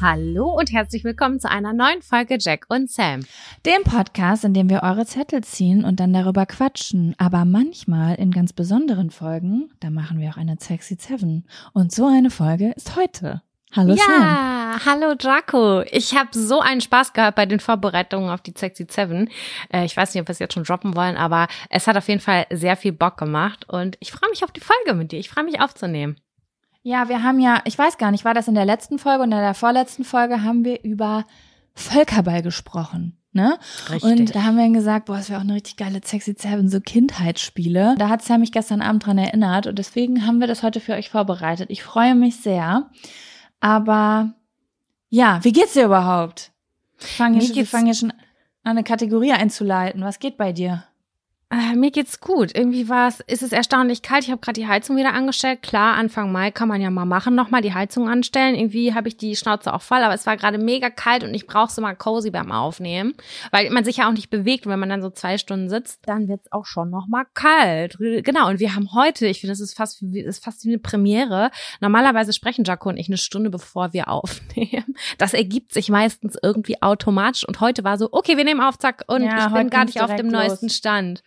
Hallo und herzlich willkommen zu einer neuen Folge Jack und Sam. Dem Podcast, in dem wir eure Zettel ziehen und dann darüber quatschen. Aber manchmal in ganz besonderen Folgen, da machen wir auch eine Sexy Seven. Und so eine Folge ist heute. Hallo ja, Sam. Ja, hallo Draco. Ich habe so einen Spaß gehabt bei den Vorbereitungen auf die Sexy Seven. Äh, ich weiß nicht, ob wir es jetzt schon droppen wollen, aber es hat auf jeden Fall sehr viel Bock gemacht und ich freue mich auf die Folge mit dir. Ich freue mich aufzunehmen. Ja, wir haben ja, ich weiß gar nicht, war das in der letzten Folge und in der vorletzten Folge haben wir über Völkerball gesprochen. Ne? Richtig. Und da haben wir dann gesagt, boah, es wäre auch eine richtig geile Sexy Seven, so Kindheitsspiele. Da hat Sam mich gestern Abend dran erinnert und deswegen haben wir das heute für euch vorbereitet. Ich freue mich sehr. Aber ja, wie geht's dir überhaupt? Ich fange hier, fang schon an, eine Kategorie einzuleiten. Was geht bei dir? Äh, mir geht's gut. Irgendwie war es, ist es erstaunlich kalt. Ich habe gerade die Heizung wieder angestellt. Klar, Anfang Mai kann man ja mal machen, nochmal die Heizung anstellen. Irgendwie habe ich die Schnauze auch voll, aber es war gerade mega kalt und ich brauche so mal cozy beim Aufnehmen, weil man sich ja auch nicht bewegt. Und wenn man dann so zwei Stunden sitzt, dann wird's auch schon nochmal kalt. Genau. Und wir haben heute, ich finde, das ist fast, ist fast wie eine Premiere. Normalerweise sprechen Jaco und ich eine Stunde bevor wir aufnehmen. Das ergibt sich meistens irgendwie automatisch. Und heute war so, okay, wir nehmen auf, zack, und ja, ich bin gar nicht auf dem los. neuesten Stand.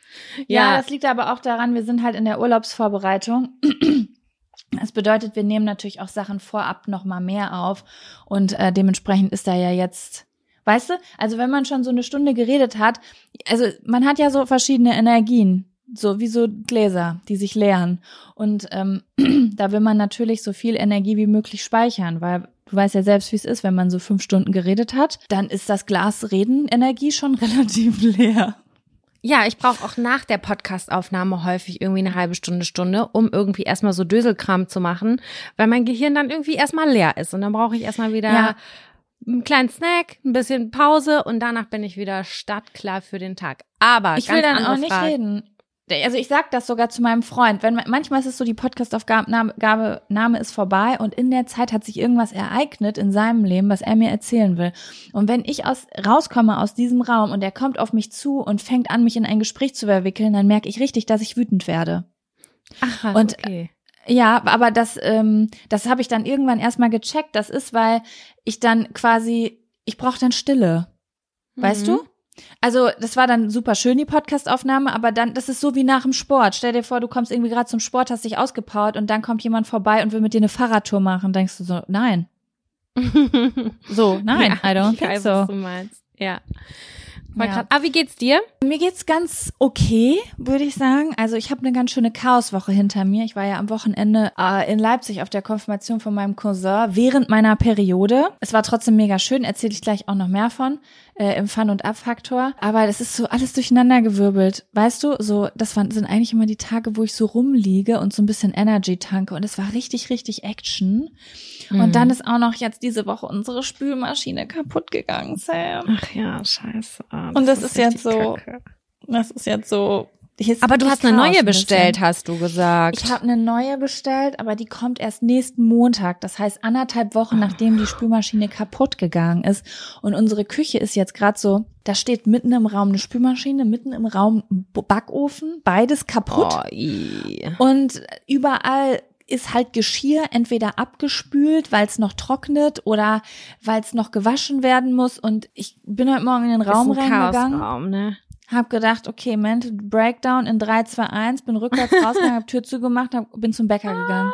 Ja, ja, das liegt aber auch daran, wir sind halt in der Urlaubsvorbereitung. Das bedeutet, wir nehmen natürlich auch Sachen vorab noch mal mehr auf und äh, dementsprechend ist da ja jetzt, weißt du, also wenn man schon so eine Stunde geredet hat, also man hat ja so verschiedene Energien, so wie so Gläser, die sich leeren und ähm, da will man natürlich so viel Energie wie möglich speichern, weil Du weißt ja selbst, wie es ist, wenn man so fünf Stunden geredet hat, dann ist das Glas Redenenergie schon relativ leer. Ja, ich brauche auch nach der Podcastaufnahme häufig irgendwie eine halbe Stunde, Stunde, um irgendwie erstmal so Döselkram zu machen, weil mein Gehirn dann irgendwie erstmal leer ist. Und dann brauche ich erstmal wieder ja. einen kleinen Snack, ein bisschen Pause und danach bin ich wieder startklar für den Tag. Aber ich will dann auch nicht Frage. reden also ich sag das sogar zu meinem Freund, wenn manchmal ist es so, die Podcastaufgabe Name ist vorbei und in der Zeit hat sich irgendwas ereignet in seinem Leben, was er mir erzählen will. Und wenn ich aus rauskomme aus diesem Raum und er kommt auf mich zu und fängt an, mich in ein Gespräch zu verwickeln, dann merke ich richtig, dass ich wütend werde. Ach, und okay. Ja, aber das, ähm, das habe ich dann irgendwann erstmal gecheckt. Das ist, weil ich dann quasi, ich brauche dann Stille. Weißt mhm. du? Also, das war dann super schön, die Podcastaufnahme, aber dann, das ist so wie nach dem Sport. Stell dir vor, du kommst irgendwie gerade zum Sport, hast dich ausgepowert und dann kommt jemand vorbei und will mit dir eine Fahrradtour machen. Denkst du so, nein. so, nein, ja, I don't think weiß, so. Was du meinst. Ja. Voll Ja. krass. Ah, wie geht's dir? Mir geht's ganz okay, würde ich sagen. Also ich habe eine ganz schöne Chaoswoche hinter mir. Ich war ja am Wochenende äh, in Leipzig auf der Konfirmation von meinem Cousin während meiner Periode. Es war trotzdem mega schön, erzähle ich gleich auch noch mehr von äh, im Fun- und Ab-Faktor. Aber das ist so alles durcheinandergewirbelt. Weißt du, so das waren, sind eigentlich immer die Tage, wo ich so rumliege und so ein bisschen Energy tanke. Und es war richtig, richtig Action. Und dann ist auch noch jetzt diese Woche unsere Spülmaschine kaputt gegangen, Sam. Ach ja, scheiße. Und das ist jetzt so- Das ist jetzt so. Aber du hast eine neue ein bestellt, hast du gesagt. Ich habe eine neue bestellt, aber die kommt erst nächsten Montag. Das heißt anderthalb Wochen, nachdem die Spülmaschine kaputt gegangen ist. Und unsere Küche ist jetzt gerade so, da steht mitten im Raum eine Spülmaschine, mitten im Raum ein Backofen, beides kaputt. oh. Und überall ist halt Geschirr entweder abgespült, weil es noch trocknet oder weil es noch gewaschen werden muss. Und ich bin heute Morgen in den Raum reingegangen. Ne? Hab gedacht, okay, Mental Breakdown in 3, 2, 1, bin rückwärts rausgegangen, hab Tür zugemacht, hab, bin zum Bäcker gegangen.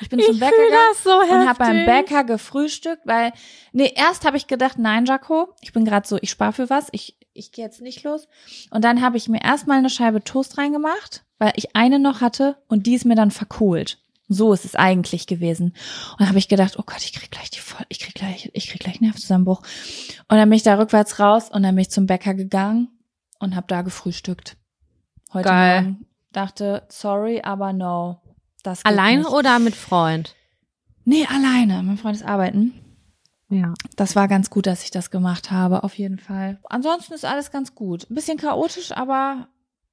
Ich bin zum Ich Bäcker gegangen so und hab beim. Bäcker gefrühstückt, weil, nee, erst habe ich gedacht, nein, Jaco, ich bin gerade so, ich spar für was, ich, ich gehe jetzt nicht los. Und dann habe ich mir erstmal eine Scheibe Toast reingemacht, weil ich eine noch hatte und die ist mir dann verkohlt. So ist es eigentlich gewesen. Und habe ich gedacht, oh Gott, ich krieg gleich die voll, ich krieg gleich, ich krieg gleich Nervenzusammenbruch. Und dann bin ich da rückwärts raus und dann bin ich zum Bäcker gegangen und habe da gefrühstückt. Heute Geil. Morgen dachte, sorry, aber no. Das Alleine nicht. oder mit Freund? Nee, alleine. Mein Freund ist arbeiten. Ja. Das war ganz gut, dass ich das gemacht habe, auf jeden Fall. Ansonsten ist alles ganz gut. Ein bisschen chaotisch, aber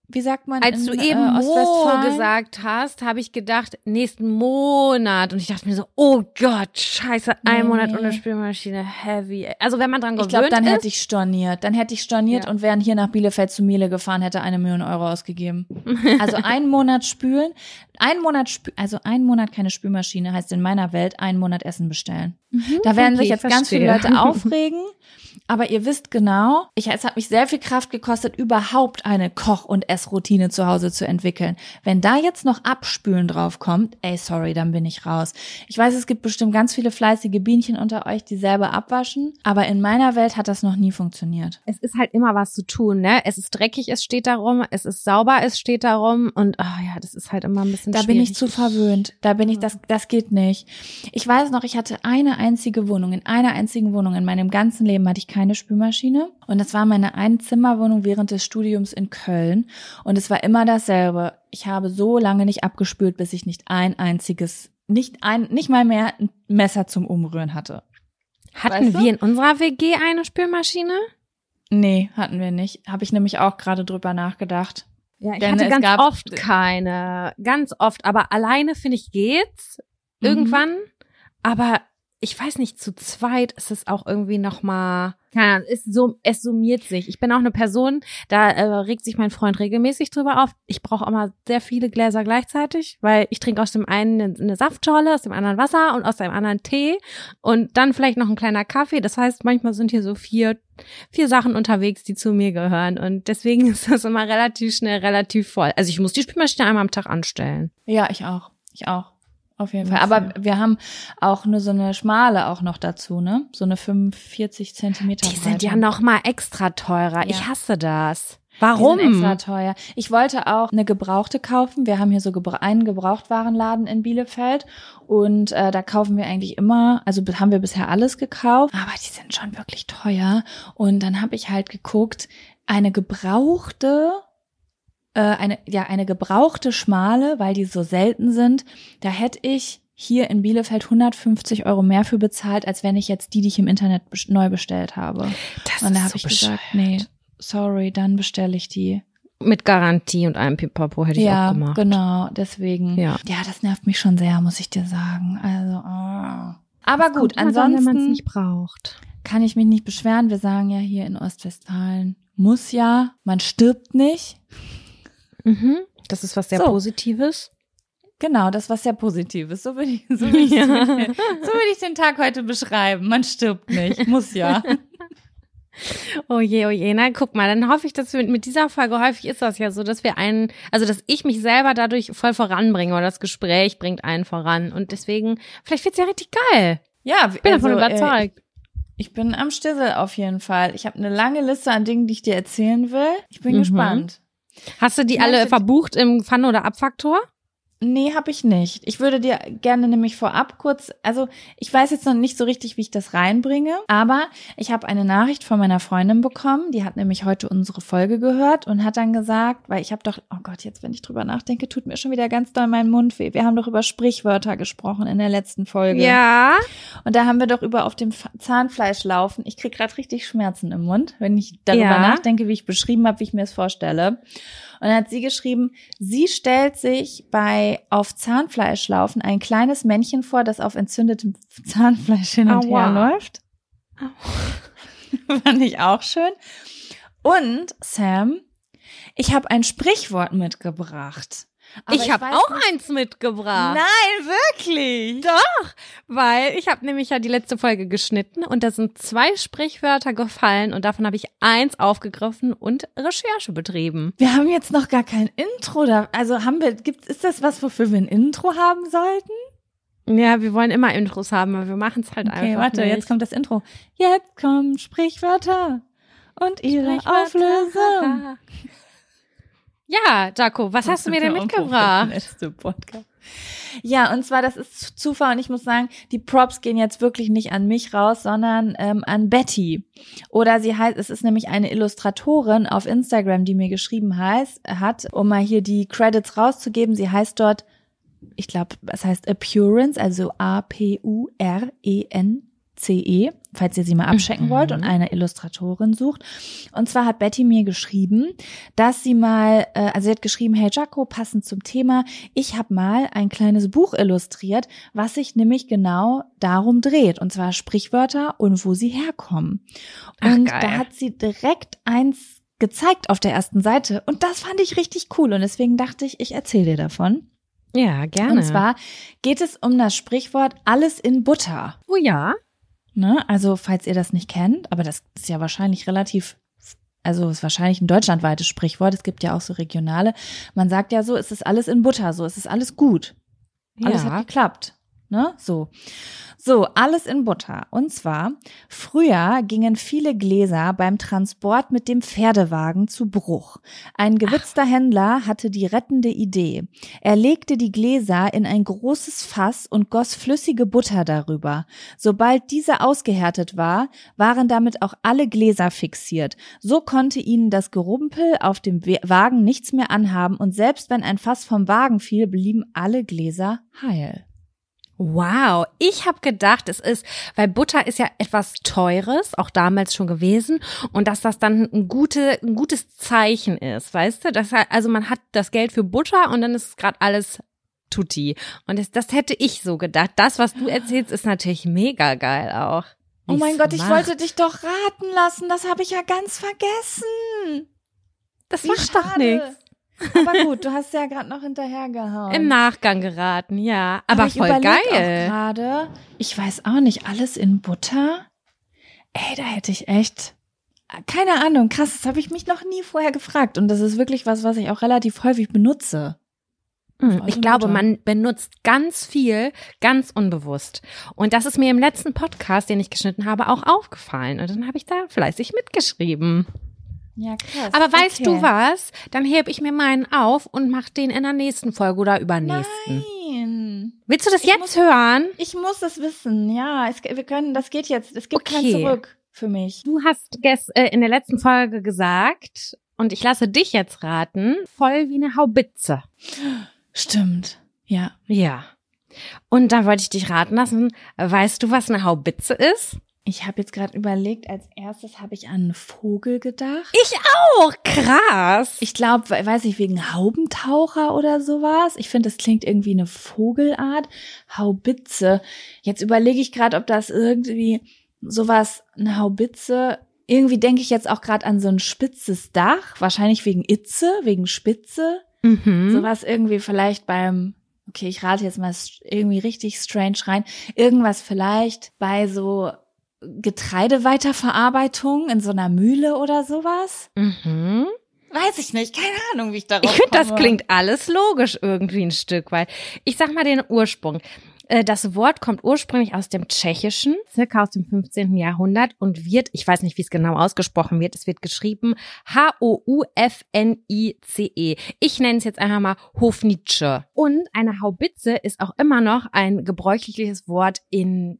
wie sagt man Als in du eben äh, Mo gesagt hast, habe ich gedacht, nächsten Monat. Und ich dachte mir so, oh Gott, scheiße, ein Nee, Monat ohne Spülmaschine, heavy. Also wenn man dran Ich gewöhnt glaube, dann ist. hätte ich storniert. Dann hätte ich storniert Ja. und wären hier nach Bielefeld zu Miele gefahren, hätte eine Million Euro ausgegeben. Also einen Monat spülen, ein Monat, spü also ein Monat keine Spülmaschine heißt in meiner Welt ein Monat Essen bestellen. Da werden okay, sich jetzt ganz viele. Leute aufregen. Aber ihr wisst genau, ich, es hat mich sehr viel Kraft gekostet, überhaupt eine Koch- und Essroutine zu Hause zu entwickeln. Wenn da jetzt noch Abspülen drauf kommt, ey, sorry, dann bin ich raus. Ich weiß, es gibt bestimmt ganz viele fleißige Bienchen unter euch, die selber abwaschen. Aber in meiner Welt hat das noch nie funktioniert. es ist halt immer was zu tun, ne? Es ist dreckig, es steht darum, es ist sauber, es steht darum und ah ja, das ist halt immer ein bisschen Da schwierig. bin ich zu verwöhnt. Da bin ich, das, das geht nicht. Ich weiß noch, ich hatte eine einzige Wohnung. In einer einzigen Wohnung in meinem ganzen Leben hatte ich keine Spülmaschine. Und das war meine Einzimmerwohnung während des Studiums in Köln. Und es war immer dasselbe. Ich habe so lange nicht abgespült, bis ich nicht ein einziges, nicht ein, nicht mal mehr ein Messer zum Umrühren hatte. Hatten weißt du? wir in unserer WG eine Spülmaschine? Nee, hatten wir nicht. Habe ich nämlich auch gerade drüber nachgedacht. Ja, ich Denn hatte es ganz gab- oft keine. Ganz oft. Aber alleine, finde ich, geht's. Mhm. Irgendwann. Aber ich weiß nicht, zu zweit ist es auch irgendwie nochmal, keine Ahnung, es, so, es summiert sich. Ich bin auch eine Person, da äh, regt sich mein Freund regelmäßig drüber auf. Ich brauche immer sehr viele Gläser gleichzeitig, weil ich trinke aus dem einen eine, eine Saftschorle, aus dem anderen Wasser und aus dem anderen Tee und dann vielleicht noch ein kleiner Kaffee. Das heißt, manchmal sind hier so vier, vier Sachen unterwegs, die zu mir gehören und deswegen ist das immer relativ schnell, relativ voll. Also ich muss die Spülmaschine einmal am Tag anstellen. Ja, ich auch. Ich auch. Auf jeden Fall. Aber wir haben auch nur so eine schmale auch noch dazu, ne? So eine 45 Zentimeter. Die sind Breite. ja noch mal extra teurer. Ja. Ich hasse das. Die Warum? sind extra teuer. Ich wollte auch eine gebrauchte kaufen. Wir haben hier so gebra einen Gebrauchtwarenladen in Bielefeld und äh, da kaufen wir eigentlich immer, also be- haben wir bisher alles gekauft, aber die sind schon wirklich teuer. Und dann habe ich halt geguckt, eine gebrauchte äh, eine ja eine gebrauchte schmale, weil die so selten sind, da hätte ich hier in Bielefeld 150 Euro mehr für bezahlt, als wenn ich jetzt die, die ich im Internet neu bestellt habe. Das Und da habe so ich gesagt, bescheuert. nee, sorry, dann bestelle ich die. Mit Garantie und einem Pipapo hätte ich ja, auch gemacht. genau, deswegen. Ja. ja, das nervt mich schon sehr, muss ich dir sagen. Also, ah. aber gut, Kommt immer dann, wenn man es ansonsten nicht braucht. kann ich mich nicht beschweren. Wir sagen ja hier in Ostwestfalen, muss ja, man stirbt nicht. Mhm. Das ist was sehr So. Positives. Genau, das war sehr Positives. So würde ich, so würde ich, Ja. so würde ich den Tag heute beschreiben. Man stirbt nicht, muss ja. Oh je, oh je. Na, guck mal, dann hoffe ich, dass wir mit dieser Folge häufig ist das ja so, dass wir einen, also dass ich mich selber dadurch voll voranbringe oder das Gespräch bringt einen voran. Und deswegen, vielleicht wird's ja richtig geil. Ja, Ich bin davon also, äh, überzeugt. Ich bin am Stissel auf jeden Fall. Ich habe eine lange Liste an Dingen, die ich dir erzählen will. Ich bin Mhm. gespannt. Hast du die alle verbucht im Fun- oder Abfaktor? Nee, habe ich nicht. Ich würde dir gerne nämlich vorab kurz, also ich weiß jetzt noch nicht so richtig, wie ich das reinbringe, aber ich habe eine Nachricht von meiner Freundin bekommen, die hat nämlich heute unsere Folge gehört und hat dann gesagt, weil ich habe doch, oh Gott, jetzt wenn ich drüber nachdenke, tut mir schon wieder ganz doll mein Mund weh. Wir haben doch über Sprichwörter gesprochen in der letzten Folge. Ja. Und da haben wir doch über auf dem Zahnfleisch laufen. Ich krieg gerade richtig Schmerzen im Mund, wenn ich darüber Ja. nachdenke, wie ich beschrieben habe, wie ich mir es vorstelle. Und dann hat sie geschrieben, sie stellt sich bei auf Zahnfleisch laufen ein kleines Männchen vor, das auf entzündetem Zahnfleisch hin und Aua. her läuft. Fand ich auch schön. Und Sam, ich habe ein Sprichwort mitgebracht. Aber ich habe auch nicht- eins mitgebracht. Nein, wirklich. Doch, weil ich habe nämlich ja die letzte Folge geschnitten und da sind zwei Sprichwörter gefallen und davon habe ich eins aufgegriffen und Recherche betrieben. Wir haben jetzt noch gar kein Intro da. Also haben wir, gibt, ist das was, wofür wir ein Intro haben sollten? Ja, wir wollen immer Intros haben, aber wir machen es halt Okay, einfach warte, nicht. jetzt kommt das Intro. Jetzt kommen Sprichwörter und ihre Auflösung. Ja, Jaco, was hast du mir denn mitgebracht? Letzte Podcast. Ja, und zwar, das ist Zufall und ich muss sagen, die Props gehen jetzt wirklich nicht an mich raus, sondern ähm, an Betty. Oder sie heißt, es ist nämlich eine Illustratorin auf Instagram, die mir geschrieben heißt, hat, um mal hier die Credits rauszugeben, sie heißt dort, ich glaube, es heißt Appearance, also A-P-U-R-E-N-C-E, falls ihr sie mal abchecken Mhm. wollt und eine Illustratorin sucht. Und zwar hat Betty mir geschrieben, dass sie mal, äh, also sie hat geschrieben, hey Jaco, passend zum Thema, ich habe mal ein kleines Buch illustriert, was sich nämlich genau darum dreht, und zwar Sprichwörter und wo sie herkommen. Ach, Und geil. da hat sie direkt eins gezeigt auf der ersten Seite und das fand ich richtig cool und deswegen dachte ich, ich erzähle dir davon. Ja, gerne. Und zwar geht es um das Sprichwort alles in Butter. oh ja. Ne? Also, falls ihr das nicht kennt, aber das ist ja wahrscheinlich relativ, also ist wahrscheinlich ein deutschlandweites Sprichwort. Es gibt ja auch so regionale. Man sagt ja so, es ist alles in Butter, so, es ist alles gut. Alles ja. hat geklappt. Ne? So. So, alles in Butter. Und zwar, früher gingen viele Gläser beim Transport mit dem Pferdewagen zu Bruch. Ein gewitzter Händler hatte die rettende Idee. Er legte die Gläser in ein großes Fass und goss flüssige Butter darüber. Sobald diese ausgehärtet war, waren damit auch alle Gläser fixiert. So konnte ihnen das Gerumpel auf dem Wagen nichts mehr anhaben und selbst wenn ein Fass vom Wagen fiel, blieben alle Gläser heil. Wow, ich habe gedacht, es ist, weil Butter ist ja etwas Teures, auch damals schon gewesen, und dass das dann ein, gute, ein gutes Zeichen ist, weißt du? Das, also man hat das Geld für Butter und dann ist gerade alles tutti. Und das, das hätte ich so gedacht. Das, was du erzählst, ist natürlich mega geil auch. Oh mein Gott, ich smart. wollte dich doch raten lassen. Das habe ich ja ganz vergessen. Das Wie macht doch schade. nichts. Aber gut, du hast ja gerade noch hinterhergehauen. Im Nachgang geraten, ja. Aber, ich voll geil. Gerade, ich weiß auch nicht, alles in Butter. Ey, da hätte ich echt keine Ahnung, krass, das habe ich mich noch nie vorher gefragt und das ist wirklich was, was ich auch relativ häufig benutze. Hm, Ich glaube, man benutzt ganz viel, ganz unbewusst. Und das ist mir im letzten Podcast, den ich geschnitten habe, auch aufgefallen. Und dann habe ich da fleißig mitgeschrieben. Ja, krass. Aber weißt okay. du was? Dann heb ich mir meinen auf und mach den in der nächsten Folge oder übernächsten. Nein. Willst du das Ich jetzt muss- hören? Ich muss es wissen. Ja, es, wir können, das geht jetzt. Es gibt kein Okay. Zurück für mich. Du hast ges äh, in der letzten Folge gesagt, und ich lasse dich jetzt raten, voll wie eine Haubitze. Stimmt. Ja. Ja. Und da wollte ich dich raten lassen. Weißt du, was eine Haubitze ist? Ich habe jetzt gerade überlegt, als erstes habe ich an einen Vogel gedacht. Ich auch. Krass. Ich glaube, weiß ich, wegen Haubentaucher oder sowas. Ich finde, das klingt irgendwie eine Vogelart. Haubitze. Jetzt überlege ich gerade, ob das irgendwie sowas, eine Haubitze. Irgendwie denke ich jetzt auch gerade an so ein spitzes Dach. Wahrscheinlich wegen Itze, wegen Spitze. Mhm. Sowas irgendwie vielleicht beim, okay, ich rate jetzt mal irgendwie richtig strange rein. Irgendwas vielleicht bei so Getreideweiterverarbeitung in so einer Mühle oder sowas. Mhm. Weiß ich nicht, keine Ahnung, wie ich darauf Ich finde, das klingt alles logisch irgendwie ein Stück weit. Ich sag mal den Ursprung. Äh, das Wort kommt ursprünglich aus dem Tschechischen, circa aus dem 15. Jahrhundert und wird, ich weiß nicht, wie es genau ausgesprochen wird, es wird geschrieben H-O-U-F-N-I-C-E. Ich nenne es jetzt einfach mal Hofnitsche. Und eine Haubitze ist auch immer noch ein gebräuchliches Wort in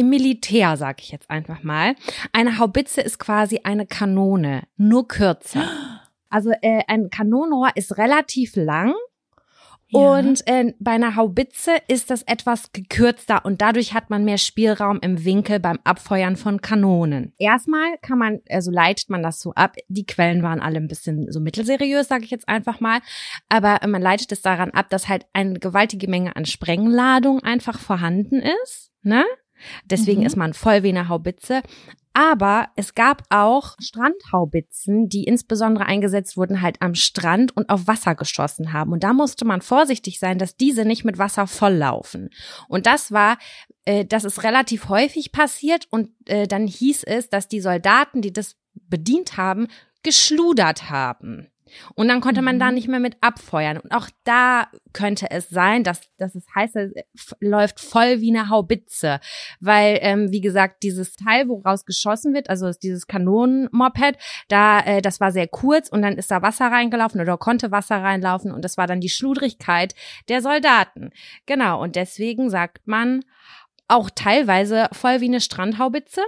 im Militär, sag ich jetzt einfach mal. Eine Haubitze ist quasi eine Kanone, nur kürzer. Also äh, ein Kanonenrohr ist relativ lang ja. und äh, bei einer Haubitze ist das etwas gekürzter und dadurch hat man mehr Spielraum im Winkel beim Abfeuern von Kanonen. Erstmal kann man, also leitet man das so ab. Die Quellen waren alle ein bisschen so mittelseriös, sage ich jetzt einfach mal, aber man leitet es daran ab, dass halt eine gewaltige Menge an Sprengladung einfach vorhanden ist. Ne? Deswegen mhm. ist man voll wie eine Haubitze. Aber es gab auch Strandhaubitzen, die insbesondere eingesetzt wurden halt am Strand und auf Wasser geschossen haben. Und da musste man vorsichtig sein, dass diese nicht mit Wasser volllaufen. Und das war, äh, das ist relativ häufig passiert. Und äh, dann hieß es, dass die Soldaten, die das bedient haben, geschludert haben. Und dann konnte man mhm. da nicht mehr mit abfeuern. Und auch da könnte es sein, dass, dass es heißt, es läuft voll wie eine Haubitze. Weil, ähm, wie gesagt, dieses Teil, woraus geschossen wird, also dieses Kanonenmoped, da, äh, das war sehr kurz und dann ist da Wasser reingelaufen oder konnte Wasser reinlaufen und das war dann die Schludrigkeit der Soldaten. Genau, und deswegen sagt man auch teilweise voll wie eine Strandhaubitze.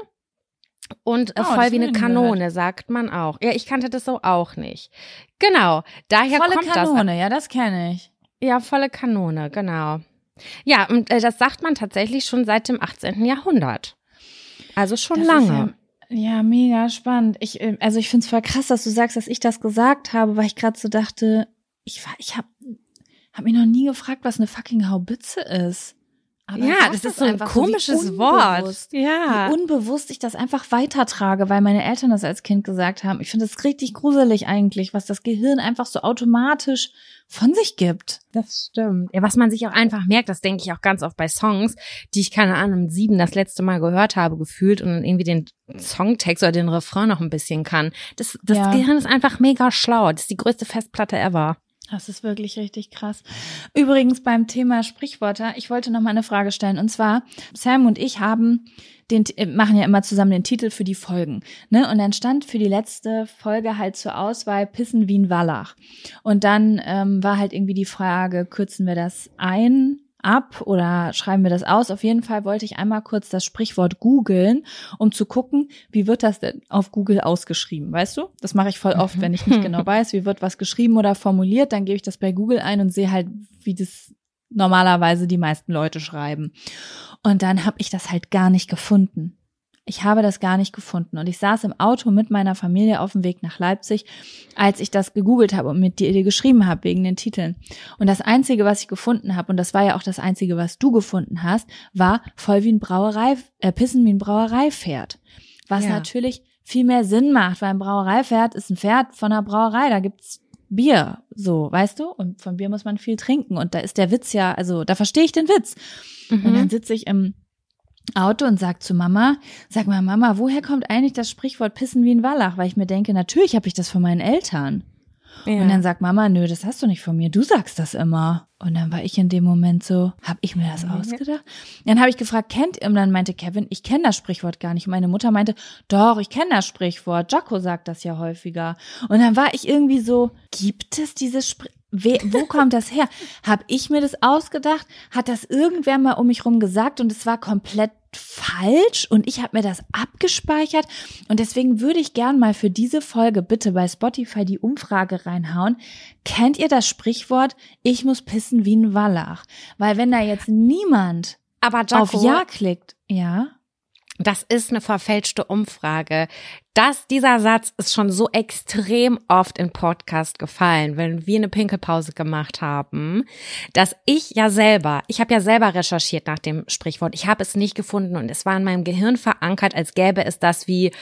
Und oh, voll wie eine Kanone, gehört. sagt man auch. Ja, ich kannte das so auch nicht. Genau, daher volle kommt Kanone, das. Volle Kanone, ja, das kenne ich. Ja, volle Kanone, genau. Ja, und äh, das sagt man tatsächlich schon seit dem 18. Jahrhundert. Also schon das lange. Ja, ja, mega spannend. Ich, äh, also ich finde es voll krass, dass du sagst, dass ich das gesagt habe, weil ich gerade so dachte, ich war, ich habe hab mich noch nie gefragt, was eine fucking Haubitze ist. Aber ja, das ist so ein komisches so Wort. Ja. Wie unbewusst ich das einfach weitertrage, weil meine Eltern das als Kind gesagt haben. Ich finde das richtig gruselig eigentlich, was das Gehirn einfach so automatisch von sich gibt. Das stimmt. Ja, was man sich auch einfach merkt, das denke ich auch ganz oft bei Songs, die ich keine Ahnung, sieben das letzte Mal gehört habe, gefühlt und dann irgendwie den Songtext oder den Refrain noch ein bisschen kann. Das, das ja. Gehirn ist einfach mega schlau. Das ist die größte Festplatte ever. Das ist wirklich richtig krass. Übrigens beim Thema Sprichwörter, ich wollte noch mal eine Frage stellen. Und zwar, Sam und ich haben den, äh, machen ja immer zusammen den Titel für die Folgen. Ne? Und dann stand für die letzte Folge halt zur Auswahl Pissen wie ein Wallach. Und dann ähm, war halt irgendwie die Frage, kürzen wir das ein ab oder schreiben wir das aus. Auf jeden Fall wollte ich einmal kurz das Sprichwort googeln, um zu gucken, wie wird das denn auf Google ausgeschrieben, weißt du? Das mache ich voll oft, wenn ich nicht genau weiß, wie wird was geschrieben oder formuliert, dann gebe ich das bei Google ein und sehe halt, wie das normalerweise die meisten Leute schreiben. Und dann habe ich das halt gar nicht gefunden. Ich habe das gar nicht gefunden. Und ich saß im Auto mit meiner Familie auf dem Weg nach Leipzig, als ich das gegoogelt habe und mit dir geschrieben habe wegen den Titeln. Und das Einzige, was ich gefunden habe, und das war ja auch das Einzige, was du gefunden hast, war voll wie ein Brauerei, äh, Pissen wie ein Brauereipferd. Was ja. natürlich viel mehr Sinn macht, weil ein Brauereipferd ist ein Pferd von einer Brauerei. Da gibt's Bier, so, weißt du? Und von Bier muss man viel trinken. Und da ist der Witz ja, also da verstehe ich den Witz. Mhm. Und dann sitze ich im Auto und sagt zu Mama, sag mal, Mama, woher kommt eigentlich das Sprichwort Pissen wie ein Wallach? Weil ich mir denke, natürlich habe ich das von meinen Eltern. Ja. Und dann sagt Mama, nö, das hast du nicht von mir, du sagst das immer. Und dann war ich in dem Moment so, hab ich mir das mhm. ausgedacht? Dann habe ich gefragt, kennt ihr? Und dann meinte Kevin, ich kenne das Sprichwort gar nicht. Und meine Mutter meinte, doch, ich kenne das Sprichwort. Jaco sagt das ja häufiger. Und dann war ich irgendwie so, gibt es dieses Sprichwort? Wo kommt das her? Hab ich mir das ausgedacht? Hat das irgendwer mal um mich rum gesagt und es war komplett falsch und ich habe mir das abgespeichert und deswegen würde ich gern mal für diese Folge bitte bei Spotify die Umfrage reinhauen. Kennt ihr das Sprichwort ich muss pissen wie ein Wallach? Weil wenn da jetzt niemand aber Jaco, auf Ja klickt, ja. Das ist eine verfälschte Umfrage. Das, dieser Satz ist schon so extrem oft in Podcast gefallen, wenn wir eine Pinkelpause gemacht haben, dass ich ja selber, ich habe ja selber recherchiert nach dem Sprichwort. Ich habe es nicht gefunden und es war in meinem Gehirn verankert, als gäbe es das wie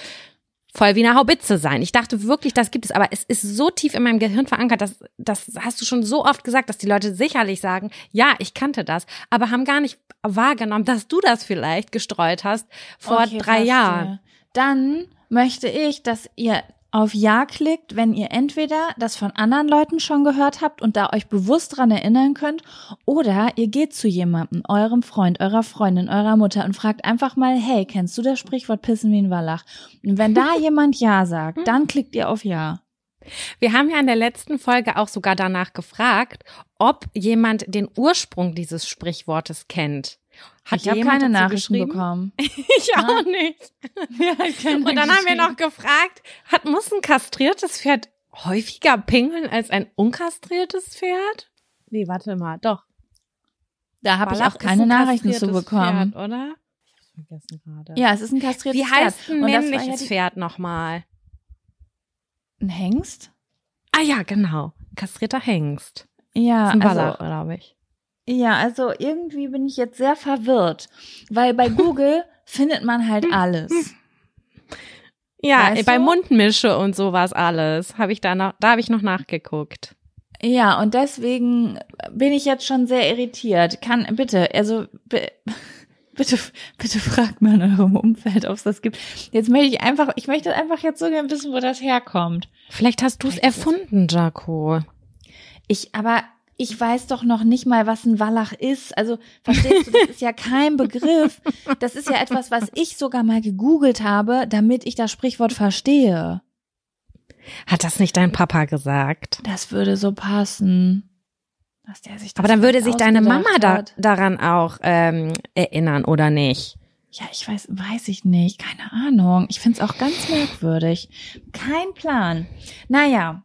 voll wie eine Haubitze sein. Ich dachte wirklich, das gibt es, aber es ist so tief in meinem Gehirn verankert, dass das hast du schon so oft gesagt, dass die Leute sicherlich sagen, ja, ich kannte das, aber haben gar nicht wahrgenommen, dass du das vielleicht gestreut hast vor okay, drei Jahren. Dann möchte ich, dass ihr auf Ja klickt, wenn ihr entweder das von anderen Leuten schon gehört habt und da euch bewusst dran erinnern könnt, oder ihr geht zu jemandem, eurem Freund, eurer Freundin, eurer Mutter und fragt einfach mal, hey, kennst du das Sprichwort Pissen wie ein Wallach? Und wenn da jemand Ja sagt, dann klickt ihr auf Ja. Wir haben ja in der letzten Folge auch sogar danach gefragt, ob jemand den Ursprung dieses Sprichwortes kennt. Hat ich habe keine Nachrichten bekommen. Ich auch nicht. ja, ich Und dann haben wir noch gefragt, hat, muss ein kastriertes Pferd häufiger pingeln als ein unkastriertes Pferd? Nee, warte mal, doch. Da habe ich auch keine Nachrichten zu bekommen. Pferd, oder? Ich hab's vergessen gerade. Ja, es ist ein kastriertes Wie heißt Pferd. ein männliches ja Pferd nochmal? Ein Hengst? Ah ja, genau. Ein kastrierter Hengst. Ja, Ist ein also, Wallach, glaube ich. Ja, also irgendwie bin ich jetzt sehr verwirrt, weil bei Google findet man halt alles. Ja, Weißt bei du? Mundmische und sowas alles. Habe ich da noch, da habe ich noch nachgeguckt. Ja, und deswegen bin ich jetzt schon sehr irritiert. Kann, bitte, also, bi- bitte, bitte fragt mal in eurem Umfeld, ob es das gibt. Jetzt möchte ich einfach, ich möchte einfach jetzt so gerne wissen, wo das herkommt. Vielleicht hast du es- erfunden, Jaco. Ich, aber ich weiß doch noch nicht mal, was ein Wallach ist. Also, verstehst du, das ist ja kein Begriff. Das ist ja etwas, was ich sogar mal gegoogelt habe, damit ich das Sprichwort verstehe. Hat das nicht dein Papa gesagt? Das würde so passen. Dass der sich Aber dann würde sich deine Mama da, daran auch ähm, erinnern, oder nicht? Ja, ich weiß, weiß ich nicht. Keine Ahnung. Ich find's auch ganz merkwürdig. Kein Plan. Naja.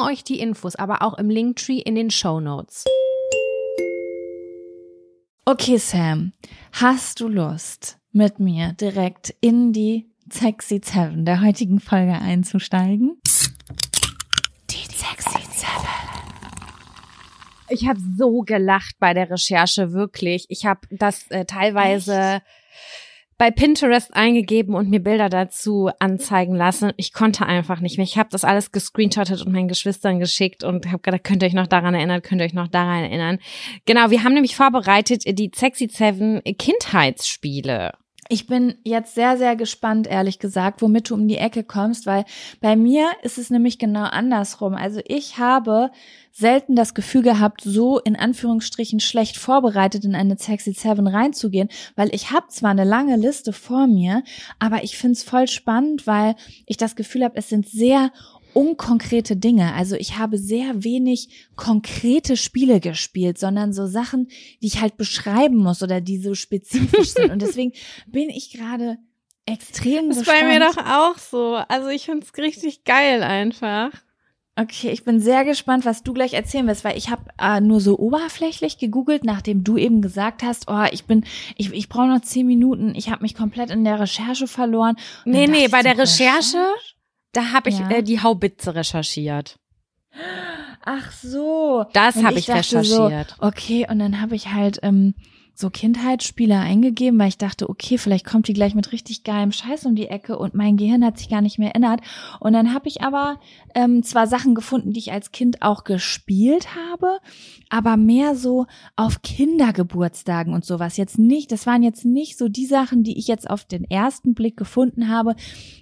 euch die Infos aber auch im Linktree in den Show Notes. Okay, Sam, hast du Lust, mit mir direkt in die Sexy Seven der heutigen Folge einzusteigen? Die Sexy Seven. Ich habe so gelacht bei der Recherche, wirklich. Ich habe das äh, teilweise bei Pinterest eingegeben und mir Bilder dazu anzeigen lassen. Ich konnte einfach nicht mehr. Ich habe das alles gescreenshottet und meinen Geschwistern geschickt und habe gedacht, könnt ihr euch noch daran erinnern, könnt ihr euch noch daran erinnern. Genau, wir haben nämlich vorbereitet die Sexy Seven Kindheitsspiele. Ich bin jetzt sehr, sehr gespannt, ehrlich gesagt, womit du um die Ecke kommst, weil bei mir ist es nämlich genau andersrum. Also ich habe selten das Gefühl gehabt, so in Anführungsstrichen schlecht vorbereitet in eine Sexy Seven reinzugehen, weil ich habe zwar eine lange Liste vor mir, aber ich find's voll spannend, weil ich das Gefühl habe, es sind sehr unkonkrete Dinge. Also ich habe sehr wenig konkrete Spiele gespielt, sondern so Sachen, die ich halt beschreiben muss oder die so spezifisch sind. Und deswegen bin ich gerade extrem Das ist bei mir doch auch so. Also ich find's richtig geil einfach. Okay, ich bin sehr gespannt, was du gleich erzählen wirst, weil ich habe äh, nur so oberflächlich gegoogelt, nachdem du eben gesagt hast, oh, ich bin, ich, ich brauche noch zehn Minuten, ich habe mich komplett in der Recherche verloren. Und Nee, nee, bei der so, Recherche, da habe ich Ja. äh, die Haubitze recherchiert. Ach so. Das habe ich, dachte recherchiert. So, okay, und dann habe ich halt ähm, so Kindheitsspiele eingegeben, weil ich dachte, okay, vielleicht kommt die gleich mit richtig geilem Scheiß um die Ecke und mein Gehirn hat sich gar nicht mehr erinnert. Und dann habe ich aber ähm, zwar Sachen gefunden, die ich als Kind auch gespielt habe, aber mehr so auf Kindergeburtstagen und sowas. Jetzt nicht, das waren jetzt nicht so die Sachen, die ich jetzt auf den ersten Blick gefunden habe,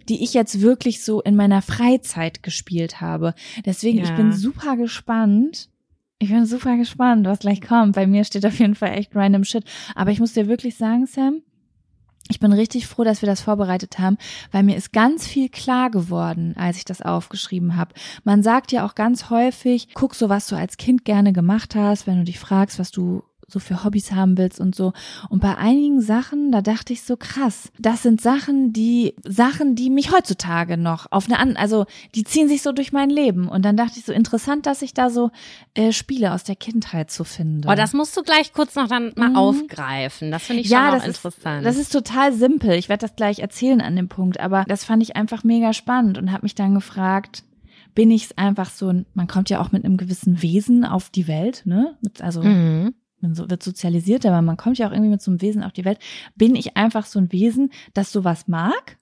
die ich jetzt wirklich so in meiner Freizeit gespielt habe. Deswegen, ja. ich bin super gespannt ich bin super gespannt, was gleich kommt. Bei mir steht auf jeden Fall echt random Shit. Aber ich muss dir wirklich sagen, Sam, ich bin richtig froh, dass wir das vorbereitet haben, weil mir ist ganz viel klar geworden, als ich das aufgeschrieben habe. Man sagt ja auch ganz häufig, guck so, was du als Kind gerne gemacht hast, wenn du dich fragst, was du so für Hobbys haben willst und so. Und bei einigen Sachen, da dachte ich so krass, das sind Sachen, die Sachen, die mich heutzutage noch auf eine andere, also die ziehen sich so durch mein Leben. Und dann dachte ich so interessant, dass ich da so äh, Spiele aus der Kindheit so finde. Oh, das musst du gleich kurz noch dann mal mhm. aufgreifen. Das finde ich schon ja, das interessant. Ist, das ist total simpel. Ich werde das gleich erzählen an dem Punkt, aber das fand ich einfach mega spannend und habe mich dann gefragt, bin ich einfach so ein, man kommt ja auch mit einem gewissen Wesen auf die Welt, ne? Also mhm man so, wird sozialisiert, aber man kommt ja auch irgendwie mit so einem Wesen auf die Welt. Bin ich einfach so ein Wesen, das sowas mag?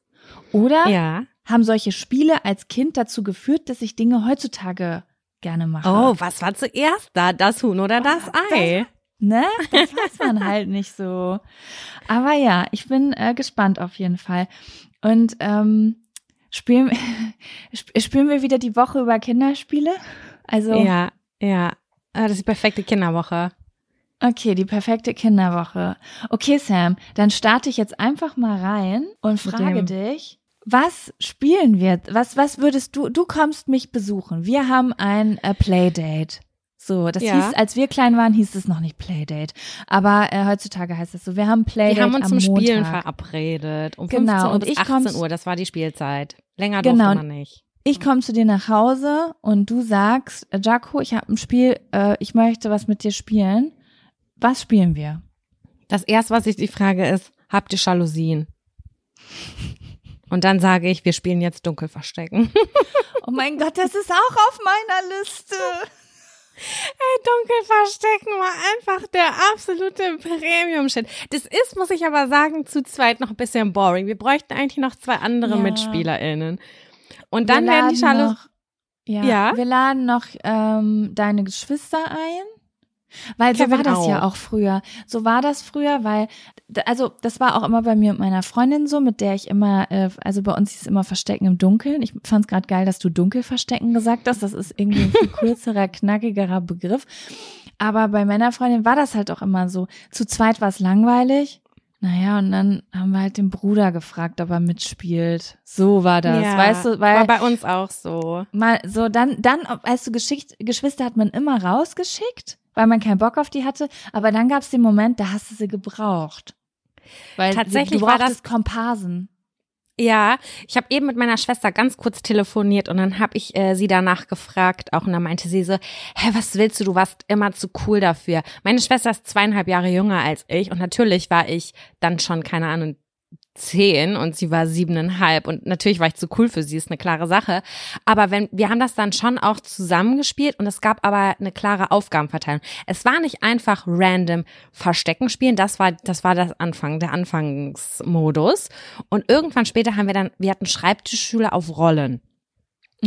Oder ja. haben solche Spiele als Kind dazu geführt, dass ich Dinge heutzutage gerne mache? Oh, was war zuerst da? Das Huhn oder das Ei? Das, ne? Das weiß man halt nicht so. Aber ja, ich bin äh, gespannt auf jeden Fall. Und ähm, spielen, spielen wir wieder die Woche über Kinderspiele? Also ja, ja. Ah, das ist die perfekte Kinderwoche. Okay, die perfekte Kinderwoche. Okay, Sam, dann starte ich jetzt einfach mal rein und frage dich, was spielen wir? Was, was würdest du, du kommst mich besuchen. Wir haben ein äh, Playdate. So, das ja. hieß, als wir klein waren, hieß es noch nicht Playdate. Aber äh, heutzutage heißt es so, wir haben Playdate. Wir haben uns zum Montag. Spielen verabredet. Um genau, 15 Uhr bis 18 Uhr, das war die Spielzeit. Länger genau, durfte man nicht. Ich komme zu dir nach Hause und du sagst, äh, Jaco, ich habe ein Spiel, äh, ich möchte was mit dir spielen. Was spielen wir? Das erste, was ich die frage, ist, habt ihr Jalousien? Und dann sage ich, wir spielen jetzt Dunkelverstecken. oh mein Gott, das ist auch auf meiner Liste. Ey, Dunkelverstecken war einfach der absolute Premium-Shit. Das ist, muss ich aber sagen, zu zweit noch ein bisschen boring. Wir bräuchten eigentlich noch zwei andere ja. MitspielerInnen. Und dann werden die Jalousien. Ja, ja, wir laden noch ähm, deine Geschwister ein. Weil Kevin so war das auch. ja auch früher. So war das früher, weil, also das war auch immer bei mir und meiner Freundin so, mit der ich immer, äh, also bei uns hieß immer Verstecken im Dunkeln. Ich fand es gerade geil, dass du Dunkelverstecken gesagt hast. Das ist irgendwie ein viel kürzerer, knackigerer Begriff. Aber bei meiner Freundin war das halt auch immer so. Zu zweit war es langweilig. Naja, und dann haben wir halt den Bruder gefragt, ob er mitspielt. So war das, ja, weißt du, weil. War bei uns auch so. Mal, so, dann, dann, weißt du, Geschicht, Geschwister hat man immer rausgeschickt weil man keinen Bock auf die hatte. Aber dann gab es den Moment, da hast du sie gebraucht. Weil Tatsächlich du war das Komparsen. Ja, ich habe eben mit meiner Schwester ganz kurz telefoniert und dann habe ich äh, sie danach gefragt, auch und dann meinte sie so, hä, was willst du, du warst immer zu cool dafür. Meine Schwester ist zweieinhalb Jahre jünger als ich und natürlich war ich dann schon, keine Ahnung, zehn und sie war siebeneinhalb und natürlich war ich zu cool für sie, ist eine klare Sache. Aber wenn, wir haben das dann schon auch zusammengespielt und es gab aber eine klare Aufgabenverteilung. Es war nicht einfach random Verstecken spielen, das war, das war das Anfang, der Anfangsmodus. Und irgendwann später haben wir dann, wir hatten Schreibtischschüler auf Rollen.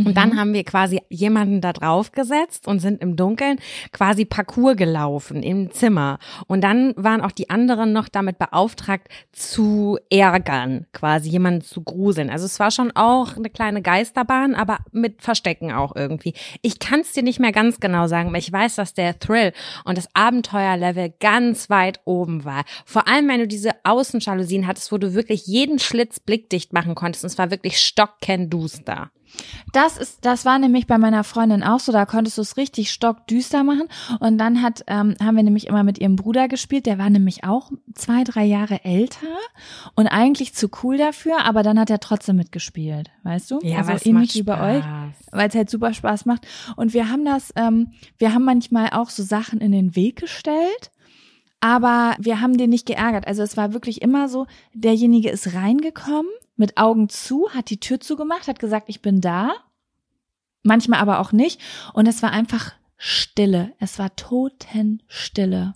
Und dann mhm. haben wir quasi jemanden da drauf gesetzt und sind im Dunkeln quasi Parcours gelaufen im Zimmer. Und dann waren auch die anderen noch damit beauftragt zu ärgern, quasi jemanden zu gruseln. Also es war schon auch eine kleine Geisterbahn, aber mit Verstecken auch irgendwie. Ich kann es dir nicht mehr ganz genau sagen, aber ich weiß, dass der Thrill und das Abenteuerlevel ganz weit oben war. Vor allem, wenn du diese Außenjalousien hattest, wo du wirklich jeden Schlitz blickdicht machen konntest. Und es war wirklich stockkenduster. Das ist, das war nämlich bei meiner Freundin auch so. Da konntest du es richtig stockdüster machen. Und dann hat, ähm, haben wir nämlich immer mit ihrem Bruder gespielt. Der war nämlich auch zwei, drei Jahre älter und eigentlich zu cool dafür. Aber dann hat er trotzdem mitgespielt, weißt du? Ja, also ähnlich wie bei euch, weil es halt super Spaß macht. Und wir haben das, ähm, wir haben manchmal auch so Sachen in den Weg gestellt aber wir haben den nicht geärgert. Also es war wirklich immer so, derjenige ist reingekommen mit Augen zu, hat die Tür zugemacht, hat gesagt, ich bin da. Manchmal aber auch nicht. Und es war einfach Stille. Es war Totenstille.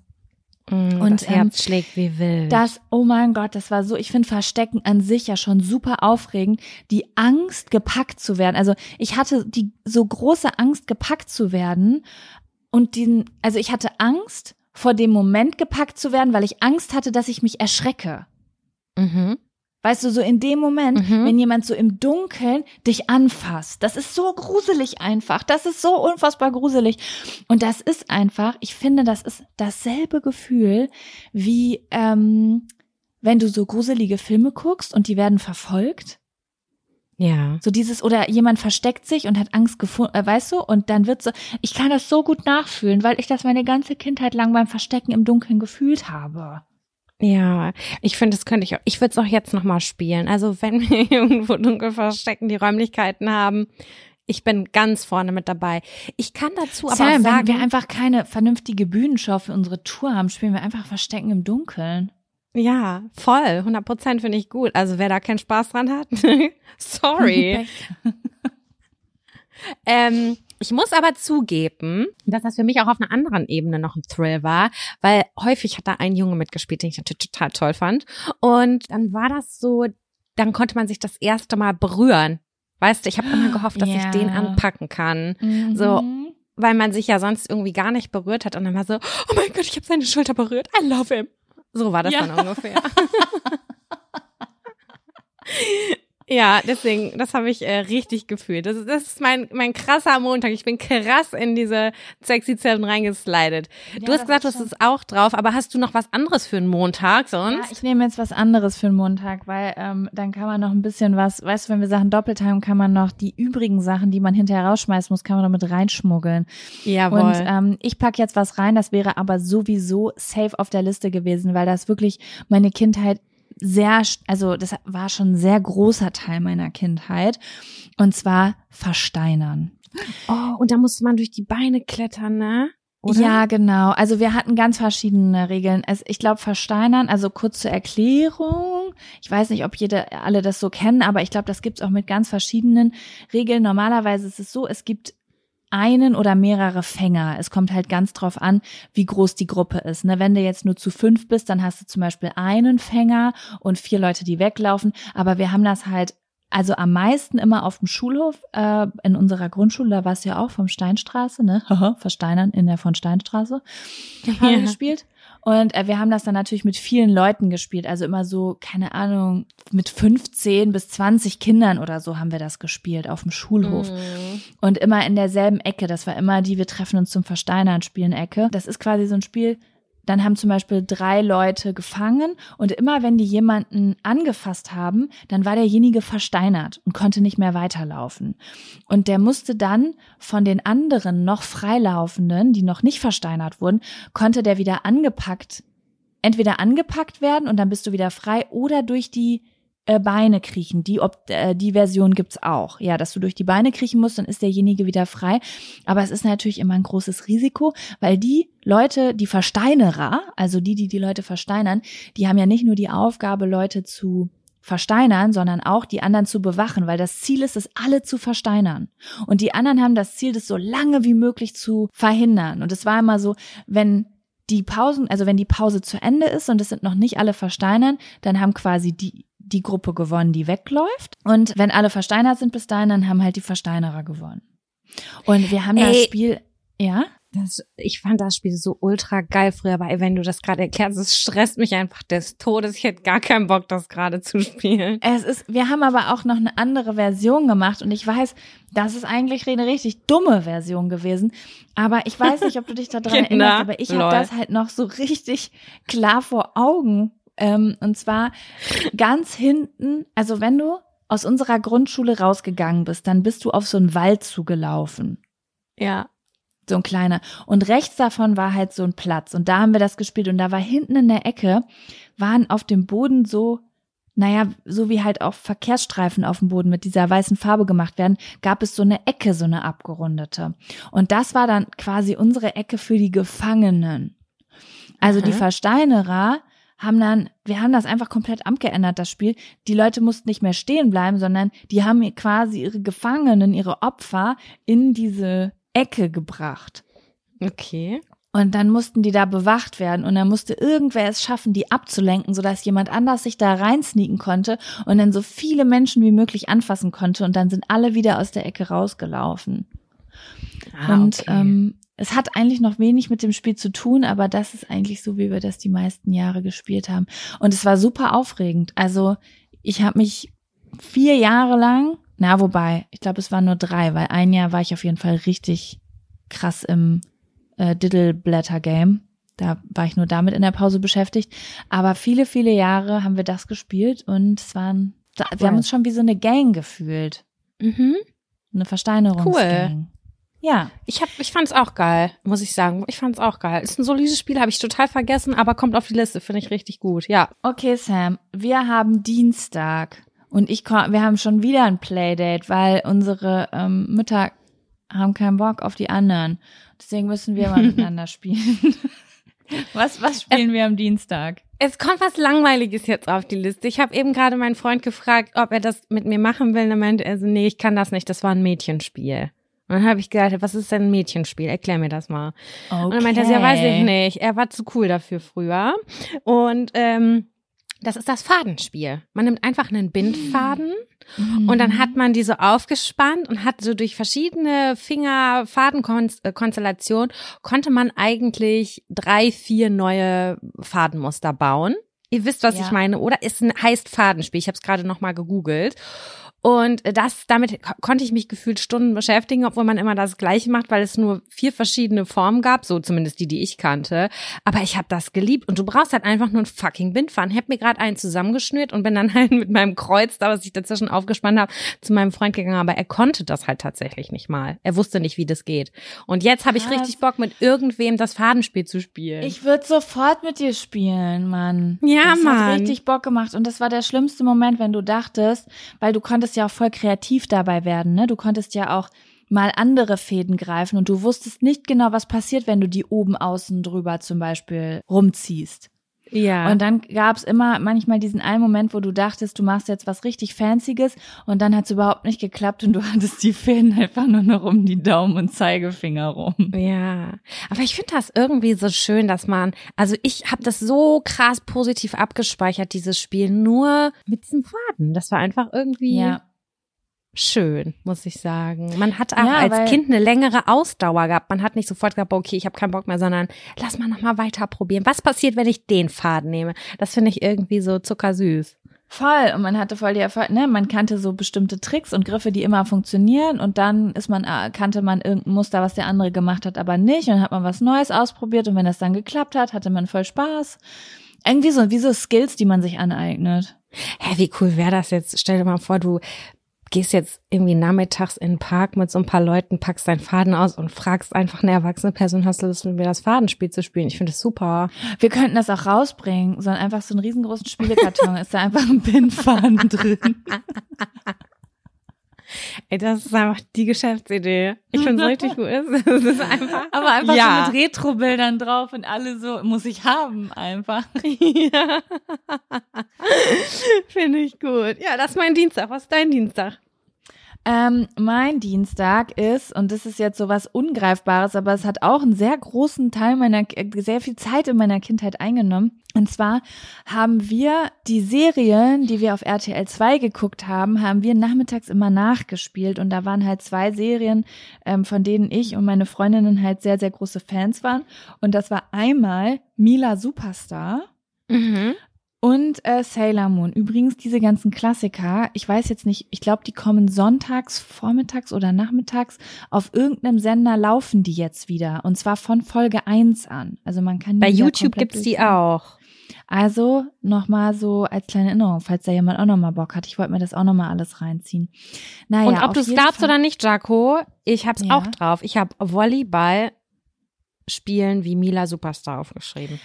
Mm, und das Herz ähm, schlägt wie wild. Das, oh mein Gott, das war so, ich finde Verstecken an sich ja schon super aufregend, die Angst gepackt zu werden. Also ich hatte die so große Angst gepackt zu werden und den, also ich hatte Angst vor dem Moment gepackt zu werden, weil ich Angst hatte, dass ich mich erschrecke. Mhm. Weißt du, so in dem Moment, mhm. wenn jemand so im Dunkeln dich anfasst, das ist so gruselig einfach. Das ist so unfassbar gruselig. Und das ist einfach, ich finde, das ist dasselbe Gefühl wie, ähm, wenn du so gruselige Filme guckst und die werden verfolgt. Ja. So dieses, oder jemand versteckt sich und hat Angst gefunden, äh, weißt du, und dann wird so, ich kann das so gut nachfühlen, weil ich das meine ganze Kindheit lang beim Verstecken im Dunkeln gefühlt habe. Ja, ich finde, das könnte ich auch. Ich würde es auch jetzt nochmal spielen. Also wenn wir irgendwo dunkel verstecken, die Räumlichkeiten haben, ich bin ganz vorne mit dabei. Ich kann dazu aber Sam, auch sagen, wenn wir einfach keine vernünftige Bühnenshow für unsere Tour haben, spielen wir einfach Verstecken im Dunkeln. Ja, voll. 100 Prozent finde ich gut. Also wer da keinen Spaß dran hat, sorry. ähm, ich muss aber zugeben, dass das für mich auch auf einer anderen Ebene noch ein Thrill war, weil häufig hat da ein Junge mitgespielt, den ich natürlich total toll fand. Und dann war das so, dann konnte man sich das erste Mal berühren. Weißt du, ich habe immer gehofft, dass yeah. ich den anpacken kann. Mhm. So, weil man sich ja sonst irgendwie gar nicht berührt hat und dann war so, oh mein Gott, ich habe seine Schulter berührt. I love him. So war das ja. dann ungefähr. Ja, deswegen, das habe ich äh, richtig gefühlt. Das, das ist mein, mein krasser Montag. Ich bin krass in diese sexy Zellen reingeslidet. Ja, du hast gesagt, du hast es auch drauf, aber hast du noch was anderes für einen Montag sonst? Ja, ich nehme jetzt was anderes für einen Montag, weil ähm, dann kann man noch ein bisschen was, weißt du, wenn wir Sachen doppelt haben, kann man noch die übrigen Sachen, die man hinterher rausschmeißen muss, kann man noch mit reinschmuggeln. Jawohl. Und ähm, ich pack jetzt was rein, das wäre aber sowieso safe auf der Liste gewesen, weil das wirklich meine Kindheit sehr, also das war schon ein sehr großer Teil meiner Kindheit. Und zwar versteinern. Oh, und da musste man durch die Beine klettern, ne? Oder? Ja, genau. Also wir hatten ganz verschiedene Regeln. Also ich glaube, versteinern, also kurz zur Erklärung. Ich weiß nicht, ob jede, alle das so kennen, aber ich glaube, das gibt's auch mit ganz verschiedenen Regeln. Normalerweise ist es so, es gibt einen oder mehrere Fänger. Es kommt halt ganz drauf an, wie groß die Gruppe ist. Ne? Wenn du jetzt nur zu fünf bist, dann hast du zum Beispiel einen Fänger und vier Leute, die weglaufen. Aber wir haben das halt also am meisten immer auf dem Schulhof, äh, in unserer Grundschule, da war es ja auch vom Steinstraße, ne? Versteinern in der von Steinstraße ja. gespielt. Und äh, wir haben das dann natürlich mit vielen Leuten gespielt. Also immer so, keine Ahnung, mit 15 bis 20 Kindern oder so haben wir das gespielt auf dem Schulhof. Mhm. Und immer in derselben Ecke. Das war immer die, wir treffen uns zum Versteinern spielen Ecke. Das ist quasi so ein Spiel, dann haben zum Beispiel drei Leute gefangen und immer wenn die jemanden angefasst haben, dann war derjenige versteinert und konnte nicht mehr weiterlaufen. Und der musste dann von den anderen noch freilaufenden, die noch nicht versteinert wurden, konnte der wieder angepackt, entweder angepackt werden und dann bist du wieder frei oder durch die äh, Beine kriechen. Die, ob, äh, die Version gibt's auch. Ja, dass du durch die Beine kriechen musst, dann ist derjenige wieder frei. Aber es ist natürlich immer ein großes Risiko, weil die Leute, die Versteinerer, also die, die die Leute versteinern, die haben ja nicht nur die Aufgabe, Leute zu versteinern, sondern auch die anderen zu bewachen, weil das Ziel ist es, alle zu versteinern. Und die anderen haben das Ziel, das so lange wie möglich zu verhindern. Und es war immer so, wenn die Pausen, also wenn die Pause zu Ende ist und es sind noch nicht alle versteinern, dann haben quasi die die Gruppe gewonnen, die wegläuft. Und wenn alle versteinert sind bis dahin, dann haben halt die Versteinerer gewonnen. Und wir haben Ey, das Spiel, ja? Das, ich fand das Spiel so ultra geil früher, aber wenn du das gerade erklärst, es stresst mich einfach des Todes. Ich hätte gar keinen Bock, das gerade zu spielen. Es ist, wir haben aber auch noch eine andere Version gemacht und ich weiß, das ist eigentlich eine richtig dumme Version gewesen. Aber ich weiß nicht, ob du dich daran erinnerst, aber ich habe das halt noch so richtig klar vor Augen ähm, und zwar ganz hinten, also wenn du aus unserer Grundschule rausgegangen bist, dann bist du auf so einen Wald zugelaufen. Ja. So ein kleiner. Und rechts davon war halt so ein Platz. Und da haben wir das gespielt. Und da war hinten in der Ecke, waren auf dem Boden so, naja, so wie halt auch Verkehrsstreifen auf dem Boden mit dieser weißen Farbe gemacht werden, gab es so eine Ecke, so eine abgerundete. Und das war dann quasi unsere Ecke für die Gefangenen. Also mhm. die Versteinerer haben dann, wir haben das einfach komplett abgeändert, das Spiel. Die Leute mussten nicht mehr stehen bleiben, sondern die haben quasi ihre Gefangenen, ihre Opfer in diese Ecke gebracht. Okay. Und dann mussten die da bewacht werden und dann musste irgendwer es schaffen, die abzulenken, sodass jemand anders sich da reinsneaken konnte und dann so viele Menschen wie möglich anfassen konnte und dann sind alle wieder aus der Ecke rausgelaufen. Ah, und okay. ähm, es hat eigentlich noch wenig mit dem Spiel zu tun, aber das ist eigentlich so, wie wir das die meisten Jahre gespielt haben. Und es war super aufregend. Also ich habe mich vier Jahre lang, na wobei, ich glaube, es waren nur drei, weil ein Jahr war ich auf jeden Fall richtig krass im äh, Diddle-Blätter-Game. Da war ich nur damit in der Pause beschäftigt. Aber viele, viele Jahre haben wir das gespielt und es waren, wir haben uns schon wie so eine Gang gefühlt. Mhm. Eine Versteinerungsgang. Ja. Ich hab, ich fand's auch geil, muss ich sagen. Ich fand's auch geil. Ist ein solides Spiel, habe ich total vergessen, aber kommt auf die Liste, finde ich richtig gut. Ja. Okay, Sam, wir haben Dienstag und ich wir haben schon wieder ein Playdate, weil unsere ähm, Mütter haben keinen Bock auf die anderen. Deswegen müssen wir mal miteinander spielen. Was, was spielen wir am Dienstag? Es kommt was Langweiliges jetzt auf die Liste. Ich habe eben gerade meinen Freund gefragt, ob er das mit mir machen will. Und er meinte er so, nee, ich kann das nicht. Das war ein Mädchenspiel. Und dann habe ich gedacht, was ist denn ein Mädchenspiel? Erklär mir das mal. Okay. Und dann meinte er, ja, weiß ich nicht. Er war zu cool dafür früher. Und ähm, das ist das Fadenspiel. Man nimmt einfach einen Bindfaden und dann hat man die so aufgespannt und hat so durch verschiedene Finger-Fadenkonstellationen konnte man eigentlich drei, vier neue Fadenmuster bauen. Ihr wisst, was Ja. ich meine, oder? Es heißt Fadenspiel. Ich habe es gerade noch mal gegoogelt. Und das, damit ko- konnte ich mich gefühlt Stunden beschäftigen, obwohl man immer das Gleiche macht, weil es nur vier verschiedene Formen gab, so zumindest die, die ich kannte. Aber ich habe das geliebt und du brauchst halt einfach nur einen fucking Bindfaden. Ich habe mir gerade einen zusammengeschnürt und bin dann halt mit meinem Kreuz, da was ich dazwischen aufgespannt habe, zu meinem Freund gegangen. Aber er konnte das halt tatsächlich nicht mal. Er wusste nicht, wie das geht. Und jetzt habe ich richtig Bock, mit irgendwem das Fadenspiel zu spielen. Ich würde sofort mit dir spielen, Mann. Ja, das Mann. hat richtig Bock gemacht und das war der schlimmste Moment, wenn du dachtest, weil du konntest ja auch voll kreativ dabei werden, ne? Du konntest ja auch mal andere Fäden greifen und du wusstest nicht genau, was passiert, wenn du die oben außen drüber zum Beispiel rumziehst. Ja. Und dann gab's immer manchmal diesen einen Moment, wo du dachtest, du machst jetzt was richtig Fancyes und dann hat's überhaupt nicht geklappt und du hattest die Fäden einfach nur noch um die Daumen und Zeigefinger rum. Ja, aber ich finde das irgendwie so schön, dass man, also ich habe das so krass positiv abgespeichert, dieses Spiel, nur mit diesem Faden. Das war einfach irgendwie Ja. Schön, muss ich sagen. Man hat auch Ja, als Kind eine längere Ausdauer gehabt. Man hat nicht sofort gesagt, okay, ich habe keinen Bock mehr, sondern lass mal nochmal weiter probieren. Was passiert, wenn ich den Faden nehme? Das finde ich irgendwie so zuckersüß. Voll. Und man hatte voll die Erfahrung, ne, man kannte so bestimmte Tricks und Griffe, die immer funktionieren und dann ist man, äh, kannte man irgendein Muster, was der andere gemacht hat, aber nicht und dann hat man was Neues ausprobiert und wenn das dann geklappt hat, hatte man voll Spaß. Irgendwie so, wie so Skills, die man sich aneignet. Hä, wie cool wäre das jetzt? Stell dir mal vor, du gehst jetzt irgendwie nachmittags in den Park mit so ein paar Leuten, packst deinen Faden aus und fragst einfach eine erwachsene Person, hast du Lust mit mir das Fadenspiel zu spielen? Ich finde das super. Wir könnten das auch rausbringen, sondern einfach so einen riesengroßen Spielekarton, ist da einfach ein Pinfaden drin. Ey, das ist einfach die Geschäftsidee. Ich finde es richtig gut. Es ist einfach. Aber einfach ja. so mit Retro-Bildern drauf und alle so, muss ich haben, einfach. ja. finde ich gut. Ja, das ist mein Dienstag. Was ist dein Dienstag? Ähm, mein Dienstag ist, und das ist jetzt so was Ungreifbares, aber es hat auch einen sehr großen Teil meiner, äh, sehr viel Zeit in meiner Kindheit eingenommen. Und zwar haben wir die Serien, die wir auf RTL 2 geguckt haben, haben wir nachmittags immer nachgespielt. Und da waren halt zwei Serien, ähm, von denen ich und meine Freundinnen halt sehr, sehr große Fans waren. Und das war einmal Mila Superstar. Mhm. Und äh, Sailor Moon. Übrigens, diese ganzen Klassiker, ich weiß jetzt nicht, ich glaube, die kommen sonntags, vormittags oder nachmittags. Auf irgendeinem Sender laufen die jetzt wieder. Und zwar von Folge 1 an. Also man kann die Bei YouTube gibt's die auch. Also nochmal so als kleine Erinnerung, falls da jemand auch nochmal Bock hat. Ich wollte mir das auch nochmal alles reinziehen. Naja, Und ob du es glaubst Fall- oder nicht, Jaco, ich hab's Ja. auch drauf. Ich habe Volleyball spielen wie Mila Superstar aufgeschrieben.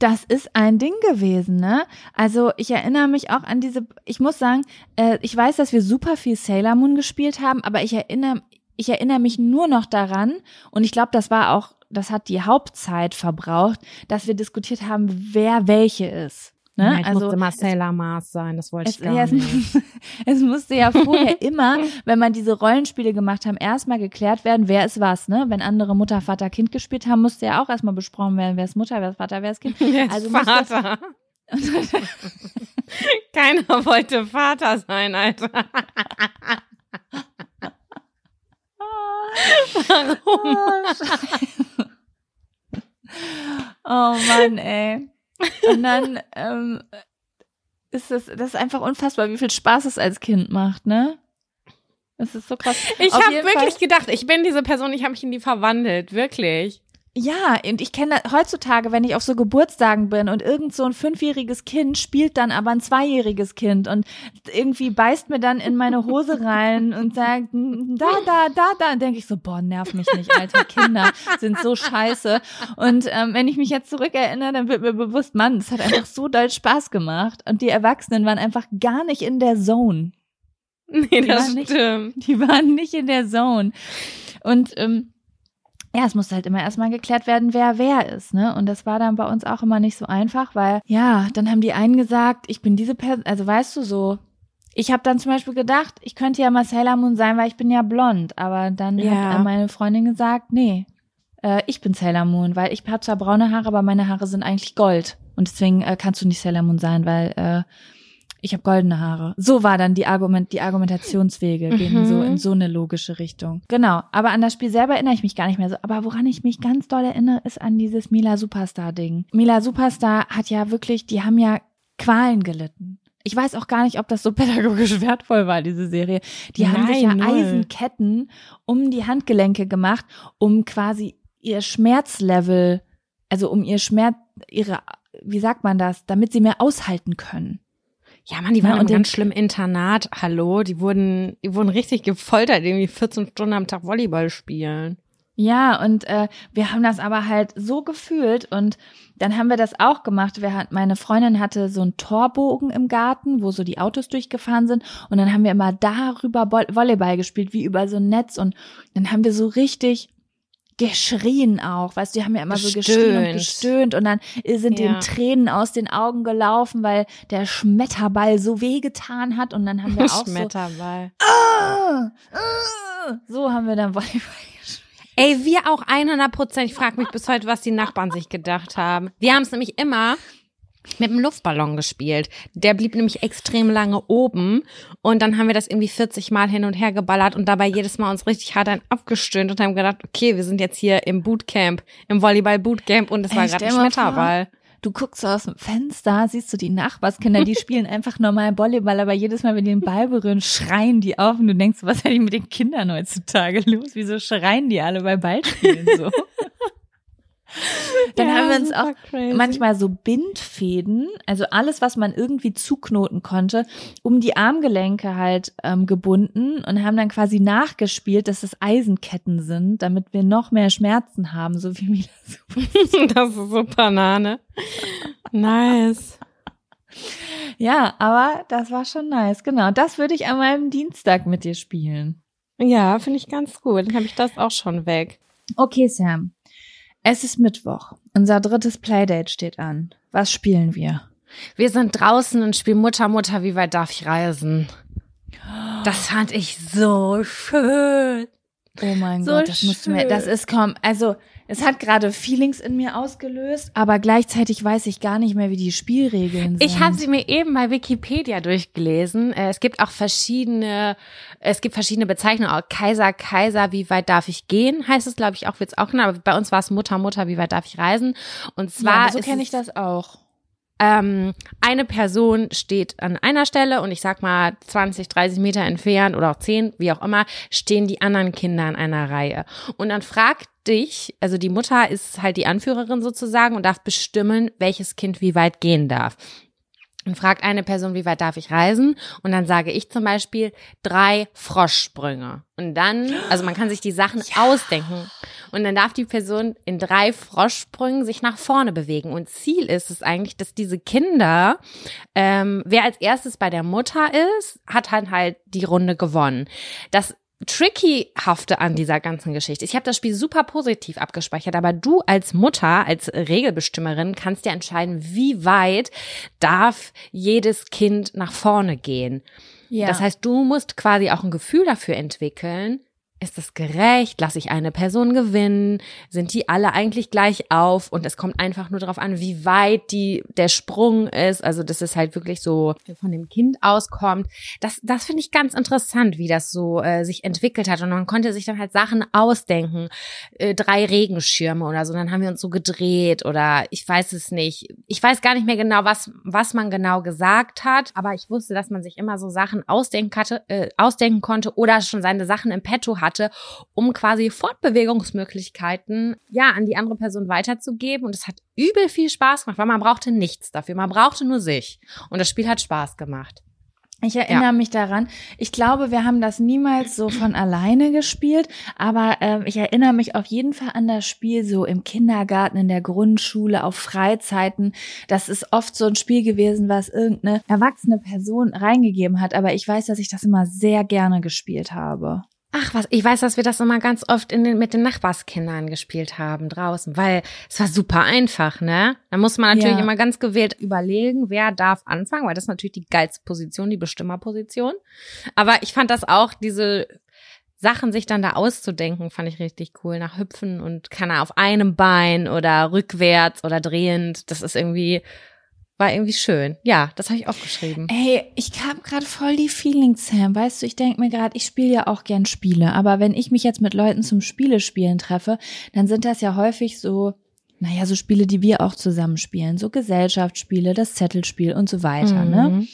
Das ist ein Ding gewesen, ne? Also ich erinnere mich auch an diese, ich muss sagen, äh, ich weiß, dass wir super viel Sailor Moon gespielt haben, aber ich erinnere, ich erinnere mich nur noch daran und ich glaube, das war auch, das hat die Hauptzeit verbraucht, dass wir diskutiert haben, wer welche ist. Ne? Ich also musste Sailor Mars sein, das wollte es, ich gar nicht. es musste ja vorher immer, wenn man diese Rollenspiele gemacht haben, erstmal geklärt werden, wer ist was, ne? Wenn andere Mutter, Vater, Kind gespielt haben, musste ja auch erstmal besprochen werden, wer ist Mutter, wer ist Vater, wer ist Kind. Wer Also Vater. Keiner wollte Vater sein, Alter. Warum? Oh Mann, ey. Und dann ähm, ist das, das ist einfach unfassbar, wie viel Spaß es als Kind macht, ne? Das ist so krass. Ich habe wirklich Fall- gedacht, ich bin diese Person, ich habe mich in die verwandelt, wirklich. Ja, und ich kenne heutzutage, wenn ich auf so Geburtstagen bin und irgend so ein fünfjähriges Kind spielt dann aber ein zweijähriges Kind und irgendwie beißt mir dann in meine Hose rein und sagt, "Mm, da, da, da, da, denke ich so, boah, nerv mich nicht, alter Kinder sind so scheiße. Und ähm, wenn ich mich jetzt zurückerinnere, dann wird mir bewusst, Mann, es hat einfach so doll Spaß gemacht und die Erwachsenen waren einfach gar nicht in der Zone. Nee, das war nicht- stimmt. Die waren nicht in der Zone. Und ähm, ja, es musste halt immer erstmal geklärt werden, wer wer ist, ne? Und das war dann bei uns auch immer nicht so einfach, weil ja, dann haben die einen gesagt, ich bin diese Person, also weißt du so. Ich habe dann zum Beispiel gedacht, ich könnte ja mal Sailor Moon sein, weil ich bin ja blond. Aber dann Ja. hat meine Freundin gesagt, nee, äh, ich bin Sailor Moon, weil ich habe zwar braune Haare, aber meine Haare sind eigentlich Gold. Und deswegen äh, kannst du nicht Sailor Moon sein, weil äh, ich habe goldene Haare. So war dann die Argument, die Argumentationswege gehen Mhm. so in so eine logische Richtung. Genau. Aber an das Spiel selber erinnere ich mich gar nicht mehr so. Aber woran ich mich ganz doll erinnere, ist an dieses Mila Superstar Ding. Mila Superstar hat ja wirklich, die haben ja Qualen gelitten. Ich weiß auch gar nicht, ob das so pädagogisch wertvoll war, diese Serie. Die haben sich ja Nein, null. Eisenketten um die Handgelenke gemacht, um quasi ihr Schmerzlevel, also um ihr Schmerz, ihre, wie sagt man das, damit sie mehr aushalten können. Ja, Mann, die Ja, waren und im ganz schlimmen Internat. Hallo, die wurden, die wurden richtig gefoltert, irgendwie 14 Stunden am Tag Volleyball spielen. Ja, und äh, wir haben das aber halt so gefühlt und dann haben wir das auch gemacht. Wir hat, meine Freundin hatte so einen Torbogen im Garten, wo so die Autos durchgefahren sind und dann haben wir immer darüber Volleyball gespielt, wie über so ein Netz und dann haben wir so richtig geschrien auch, weißt du, die haben ja immer so geschrien und Gestöhnt. gestöhnt und dann sind Ja. den Tränen aus den Augen gelaufen, weil der Schmetterball so wehgetan hat und dann haben wir auch so, Schmetterball. ah, ah, so haben wir dann Volleyball gespielt. Ey, wir auch 100 Prozent. Ich frage mich bis heute, was die Nachbarn sich gedacht haben. Wir haben es nämlich immer mit dem Luftballon gespielt. Der blieb nämlich extrem lange oben und dann haben wir das irgendwie 40 Mal hin und her geballert und dabei jedes Mal uns richtig hart ein abgestöhnt und haben gedacht, okay, wir sind jetzt hier im Bootcamp, im Volleyball-Bootcamp und es war gerade ein Schmetterball. Du guckst so aus dem Fenster, siehst du die Nachbarskinder, die spielen einfach normal Volleyball, aber jedes Mal, wenn die den Ball berühren, schreien die auf und du denkst, was ist eigentlich mit den Kindern heutzutage los? Wieso schreien die alle bei Ballspielen so? Dann Ja, haben wir uns auch crazy. manchmal so Bindfäden, also alles, was man irgendwie zuknoten konnte, um die Armgelenke halt ähm, gebunden und haben dann quasi nachgespielt, dass es Eisenketten sind, damit wir noch mehr Schmerzen haben, so wie Mila das ist so Banane. Nice. Ja, aber das war schon nice. Genau, das würde ich an meinem Dienstag mit dir spielen. Ja, finde ich ganz gut. Dann habe ich das auch schon weg. Okay, Sam. Es ist Mittwoch. Unser drittes Playdate steht an. Was spielen wir? Wir sind draußen und spielen Mutter, Mutter, wie weit darf ich reisen? Das fand ich so schön. Oh mein So Gott, das musst du mir, das ist kaum, also, es hat gerade Feelings in mir ausgelöst, aber gleichzeitig weiß ich gar nicht mehr, wie die Spielregeln sind. Ich habe sie mir eben bei Wikipedia durchgelesen. Äh, Es gibt auch verschiedene, es gibt verschiedene Bezeichnungen. Auch Kaiser, Kaiser, wie weit darf ich gehen? Heißt es, glaube ich, auch wird's auch genannt. Aber bei uns war es Mutter, Mutter, wie weit darf ich reisen? Und zwar ja, so kenne ich das auch. ähm, eine Person steht an einer Stelle und ich sag mal 20, 30 Meter entfernt oder auch 10, wie auch immer, stehen die anderen Kinder in einer Reihe. Und dann fragt dich, also die Mutter ist halt die Anführerin sozusagen und darf bestimmen, welches Kind wie weit gehen darf. Und fragt eine Person, wie weit darf ich reisen? Und dann sage ich zum Beispiel drei Froschsprünge. Und dann, also man kann sich die Sachen ausdenken. Und dann darf die Person in drei Froschsprüngen sich nach vorne bewegen. Und Ziel ist es eigentlich, dass diese Kinder, ähm, wer als erstes bei der Mutter ist, hat halt halt die Runde gewonnen. Das Trickyhafte an dieser ganzen Geschichte. Ich habe das Spiel super positiv abgespeichert, aber du als Mutter, als Regelbestimmerin kannst ja entscheiden, wie weit darf jedes Kind nach vorne gehen. Ja. Das heißt, du musst quasi auch ein Gefühl dafür entwickeln, ist es gerecht? Lasse ich eine Person gewinnen? Sind die alle eigentlich gleich auf? Und es kommt einfach nur darauf an, wie weit die, der Sprung ist. Also, dass es halt wirklich so von dem Kind auskommt. Das, das finde ich ganz interessant, wie das so äh, sich entwickelt hat. Und man konnte sich dann halt Sachen ausdenken. Äh, drei Regenschirme oder so. Dann haben wir uns so gedreht oder ich weiß es nicht. Ich weiß gar nicht mehr genau, was, was man genau gesagt hat. Aber ich wusste, dass man sich immer so Sachen ausdenken, hatte, äh, ausdenken konnte oder schon seine Sachen im Petto hatte hatte, um quasi Fortbewegungsmöglichkeiten ja an die andere Person weiterzugeben. Und es hat übel viel Spaß gemacht, weil man brauchte nichts dafür. Man brauchte nur sich. Und das Spiel hat Spaß gemacht. Ich erinnere ja. mich daran. Ich glaube, wir haben das niemals so von alleine gespielt, aber äh, ich erinnere mich auf jeden Fall an das Spiel so im Kindergarten, in der Grundschule, auf Freizeiten. Das ist oft so ein Spiel gewesen, was irgendeine erwachsene Person reingegeben hat, aber ich weiß, dass ich das immer sehr gerne gespielt habe. Ach was, ich weiß, dass wir das immer ganz oft in den, mit den Nachbarskindern gespielt haben draußen, weil es war super einfach, ne? Da muss man natürlich ja. immer ganz gewählt überlegen, wer darf anfangen, weil das ist natürlich die geilste Position, die Bestimmerposition. Aber ich fand das auch, diese Sachen sich dann da auszudenken, fand ich richtig cool. Nach Hüpfen und kann er auf einem Bein oder rückwärts oder drehend. Das ist irgendwie war irgendwie schön. Ja, das habe ich aufgeschrieben. Ey, ich habe gerade voll die Feelings, Sam. Weißt du, ich denke mir gerade, ich spiele ja auch gern Spiele, aber wenn ich mich jetzt mit Leuten zum Spielespielen treffe, dann sind das ja häufig so, naja, so Spiele, die wir auch zusammen spielen, so Gesellschaftsspiele, das Zettelspiel und so weiter, ne? mhm. ne?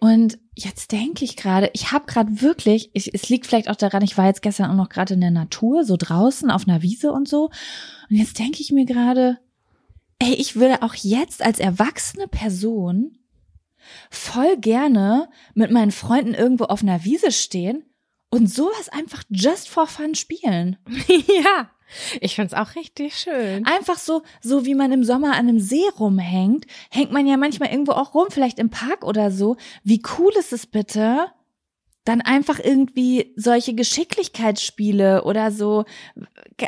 Und jetzt denke ich gerade, ich habe gerade wirklich, ich, es liegt vielleicht auch daran, ich war jetzt gestern auch noch gerade in der Natur, so draußen auf einer Wiese und so. Und jetzt denke ich mir gerade, ey, ich würde auch jetzt als erwachsene Person voll gerne mit meinen Freunden irgendwo auf einer Wiese stehen und sowas einfach just for fun spielen. ja. Ich find's auch richtig schön. Einfach so, so wie man im Sommer an einem See rumhängt, hängt man ja manchmal irgendwo auch rum, vielleicht im Park oder so. Wie cool ist es bitte, dann einfach irgendwie solche Geschicklichkeitsspiele oder so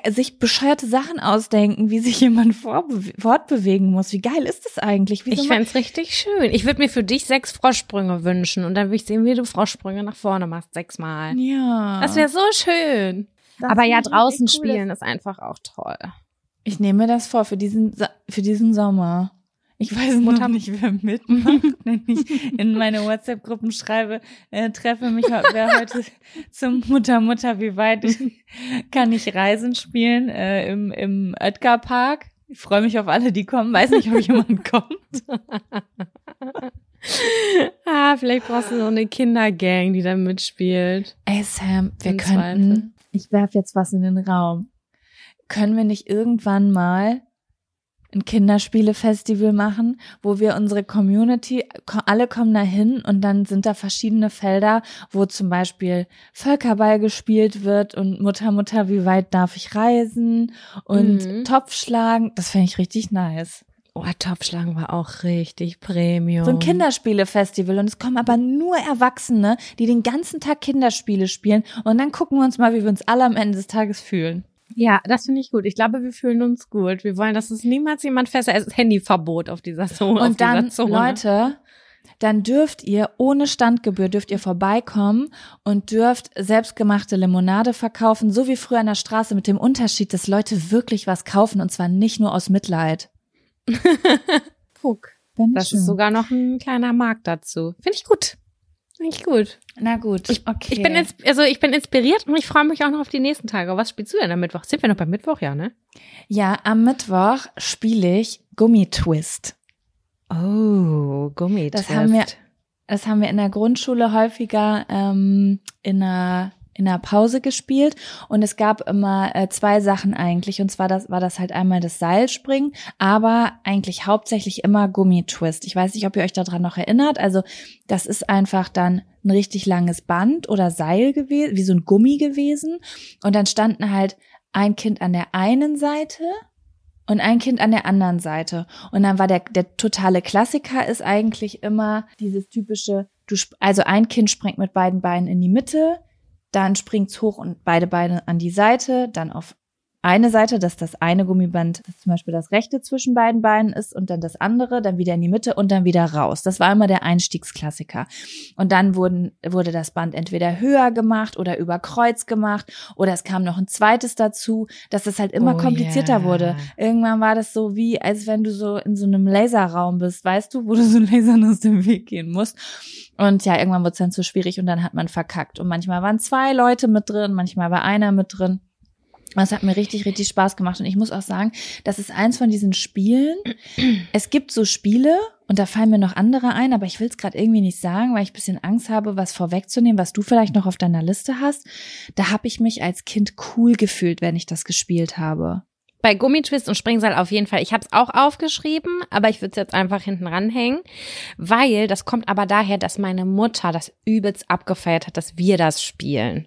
sich bescheuerte Sachen ausdenken, wie sich jemand fortbewegen muss. Wie geil ist das eigentlich? Wie ich fände richtig schön. Ich würde mir für dich sechs Froschsprünge wünschen und dann würde ich sehen, wie du Froschsprünge nach vorne machst, sechsmal. Ja. Das wäre so schön. Das Aber ja, draußen cool. spielen ist einfach auch toll. Ich nehme mir das vor für diesen, für diesen Sommer. Ich weiß Mutter nicht, wer mitmacht, wenn ich in meine WhatsApp-Gruppen schreibe, äh, treffe mich, wer heute zum Mutter, Mutter, wie weit kann ich Reisen spielen äh, im, im Oetker Park. Ich freue mich auf alle, die kommen. Weiß nicht, ob jemand kommt. ah, vielleicht brauchst du so eine Kindergang, die da mitspielt. Ey Sam, wir Im könnten, Zweifel. ich werf jetzt was in den Raum. Können wir nicht irgendwann mal ein Kinderspielefestival machen, wo wir unsere Community, alle kommen da hin und dann sind da verschiedene Felder, wo zum Beispiel Völkerball gespielt wird und Mutter, Mutter, wie weit darf ich reisen und mhm. Topfschlagen. Das fände ich richtig nice. Oh, Topfschlagen war auch richtig Premium. So ein Kinderspielefestival und es kommen aber nur Erwachsene, die den ganzen Tag Kinderspiele spielen und dann gucken wir uns mal, wie wir uns alle am Ende des Tages fühlen. Ja, das finde ich gut. Ich glaube, wir fühlen uns gut. Wir wollen, dass es niemals jemand fest Es ist Handyverbot auf dieser Zone. Und dann, Leute, dann dürft ihr ohne Standgebühr dürft ihr vorbeikommen und dürft selbstgemachte Limonade verkaufen, so wie früher an der Straße mit dem Unterschied, dass Leute wirklich was kaufen und zwar nicht nur aus Mitleid. Guck. Das ist sogar noch ein kleiner Markt dazu. Finde ich gut. Nicht gut. Na gut. Ich, okay. ich bin jetzt, also ich bin inspiriert und ich freue mich auch noch auf die nächsten Tage. Was spielst du denn am Mittwoch? Sind wir noch beim Mittwoch, ja, ne? Ja, am Mittwoch spiele ich Gummitwist. Oh, Gummitwist. Das haben wir, das haben wir in der Grundschule häufiger ähm, in einer in der Pause gespielt und es gab immer äh, zwei Sachen eigentlich und zwar das war das halt einmal das Seilspringen, aber eigentlich hauptsächlich immer Gummitwist. Ich weiß nicht, ob ihr euch daran noch erinnert. Also das ist einfach dann ein richtig langes Band oder Seil gewesen, wie so ein Gummi gewesen und dann standen halt ein Kind an der einen Seite und ein Kind an der anderen Seite. Und dann war der, der totale Klassiker ist eigentlich immer dieses typische, du, also ein Kind springt mit beiden Beinen in die Mitte, dann springt's hoch und beide Beine an die Seite, dann auf eine Seite, dass das eine Gummiband zum Beispiel das rechte zwischen beiden Beinen ist und dann das andere, dann wieder in die Mitte und dann wieder raus. Das war immer der Einstiegsklassiker. Und dann wurden, wurde das Band entweder höher gemacht oder über Kreuz gemacht oder es kam noch ein zweites dazu, dass es halt immer Oh komplizierter yeah. wurde. Irgendwann war das so wie, als wenn du so in so einem Laserraum bist, weißt du, wo du so Lasern aus dem Weg gehen musst. Und ja, irgendwann wurde es dann zu schwierig und dann hat man verkackt. Und manchmal waren zwei Leute mit drin, manchmal war einer mit drin. Das hat mir richtig, richtig Spaß gemacht. Und ich muss auch sagen, das ist eins von diesen Spielen. Es gibt so Spiele, und da fallen mir noch andere ein, aber ich will es gerade irgendwie nicht sagen, weil ich bisschen Angst habe, was vorwegzunehmen, was du vielleicht noch auf deiner Liste hast. Da habe ich mich als Kind cool gefühlt, wenn ich das gespielt habe. Bei Gummitwist und Springseil auf jeden Fall. Ich habe es auch aufgeschrieben, aber ich würde es jetzt einfach hinten ranhängen, weil das kommt aber daher, dass meine Mutter das übelst abgefeiert hat, dass wir das spielen.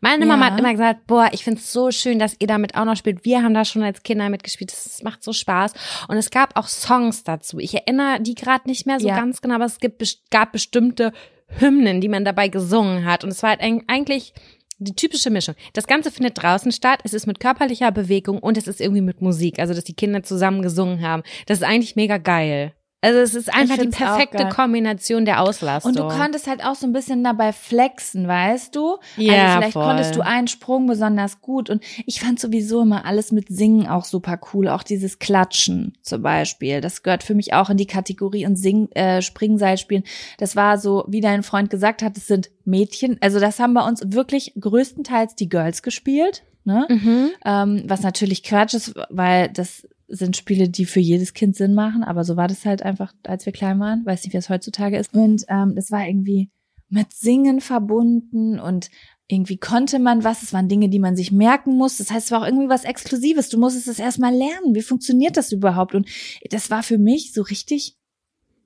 Meine Ja. Mama hat immer gesagt, boah, ich find's so schön, dass ihr damit auch noch spielt. Wir haben da schon als Kinder mitgespielt. Das macht so Spaß. Und es gab auch Songs dazu. Ich erinnere die gerade nicht mehr so Ja. ganz genau, aber es gibt, gab bestimmte Hymnen, die man dabei gesungen hat. Und es war halt eig- eigentlich die typische Mischung. Das Ganze findet draußen statt. Es ist mit körperlicher Bewegung und es ist irgendwie mit Musik. Also, dass die Kinder zusammen gesungen haben. Das ist eigentlich mega geil. Also, es ist einfach die perfekte. Kombination der Auslastung. Und du konntest halt auch so ein bisschen dabei flexen, weißt du? Ja, also vielleicht voll. konntest du einen Sprung besonders gut. Und ich fand sowieso immer alles mit Singen auch super cool. Auch dieses Klatschen zum Beispiel. Das gehört für mich auch in die Kategorie und Sing, äh, Springseilspielen. Das war so, wie dein Freund gesagt hat, es sind Mädchen. Also das haben bei uns wirklich größtenteils die Girls gespielt. Ne? Mhm. Ähm, was natürlich Quatsch ist, weil das sind Spiele, die für jedes Kind Sinn machen, aber so war das halt einfach, als wir klein waren. Weiß nicht, wie es heutzutage ist. Und ähm, das war irgendwie mit Singen verbunden und irgendwie konnte man was. Es waren Dinge, die man sich merken muss. Das heißt, es war auch irgendwie was Exklusives. Du musstest es erstmal lernen. Wie funktioniert das überhaupt? Und das war für mich so richtig,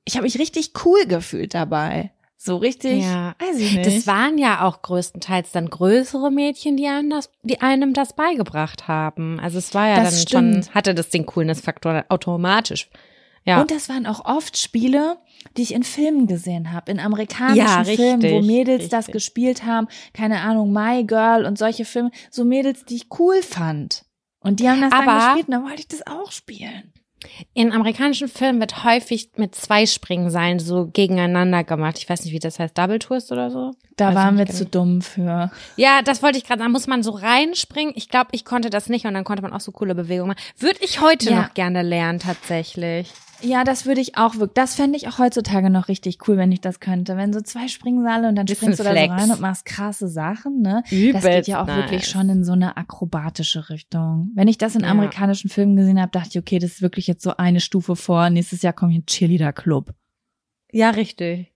ich habe mich richtig cool gefühlt dabei. So richtig, Ja. weiß ich nicht. Das waren ja auch größtenteils dann größere Mädchen, die einem das, die einem das beigebracht haben. Also es war ja Das dann stimmt. schon, hatte das den Coolness-Faktor automatisch. Ja. Und das waren auch oft Spiele, die ich in Filmen gesehen habe, in amerikanischen Ja, richtig, Filmen, wo Mädels das richtig. gespielt haben, keine Ahnung, My Girl und solche Filme, so Mädels, die ich cool fand. Und die haben das dann Aber- gespielt und dann wollte ich das auch spielen. In amerikanischen Filmen wird häufig mit zwei Springseilen so gegeneinander gemacht. Ich weiß nicht, wie das heißt, Double Twist oder so. Da Weiß waren wir nicht zu genau. dumm für. Ja, das wollte ich gerade sagen. Da muss man so reinspringen. Ich glaube, ich konnte das nicht und dann konnte man auch so coole Bewegungen machen. Würde ich heute Ja. noch gerne lernen, tatsächlich. Ja, das würde ich auch wirklich. Das fände ich auch heutzutage noch richtig cool, wenn ich das könnte. Wenn so zwei Springseile und dann springst du da so rein und machst krasse Sachen, ne? Das Übelst geht ja auch wirklich nice. schon in so eine akrobatische Richtung. Wenn ich das in Ja. amerikanischen Filmen gesehen habe, dachte ich, okay, das ist wirklich jetzt so eine Stufe vor. Nächstes Jahr kommt hier ein Cheerleader-Club. Ja, richtig.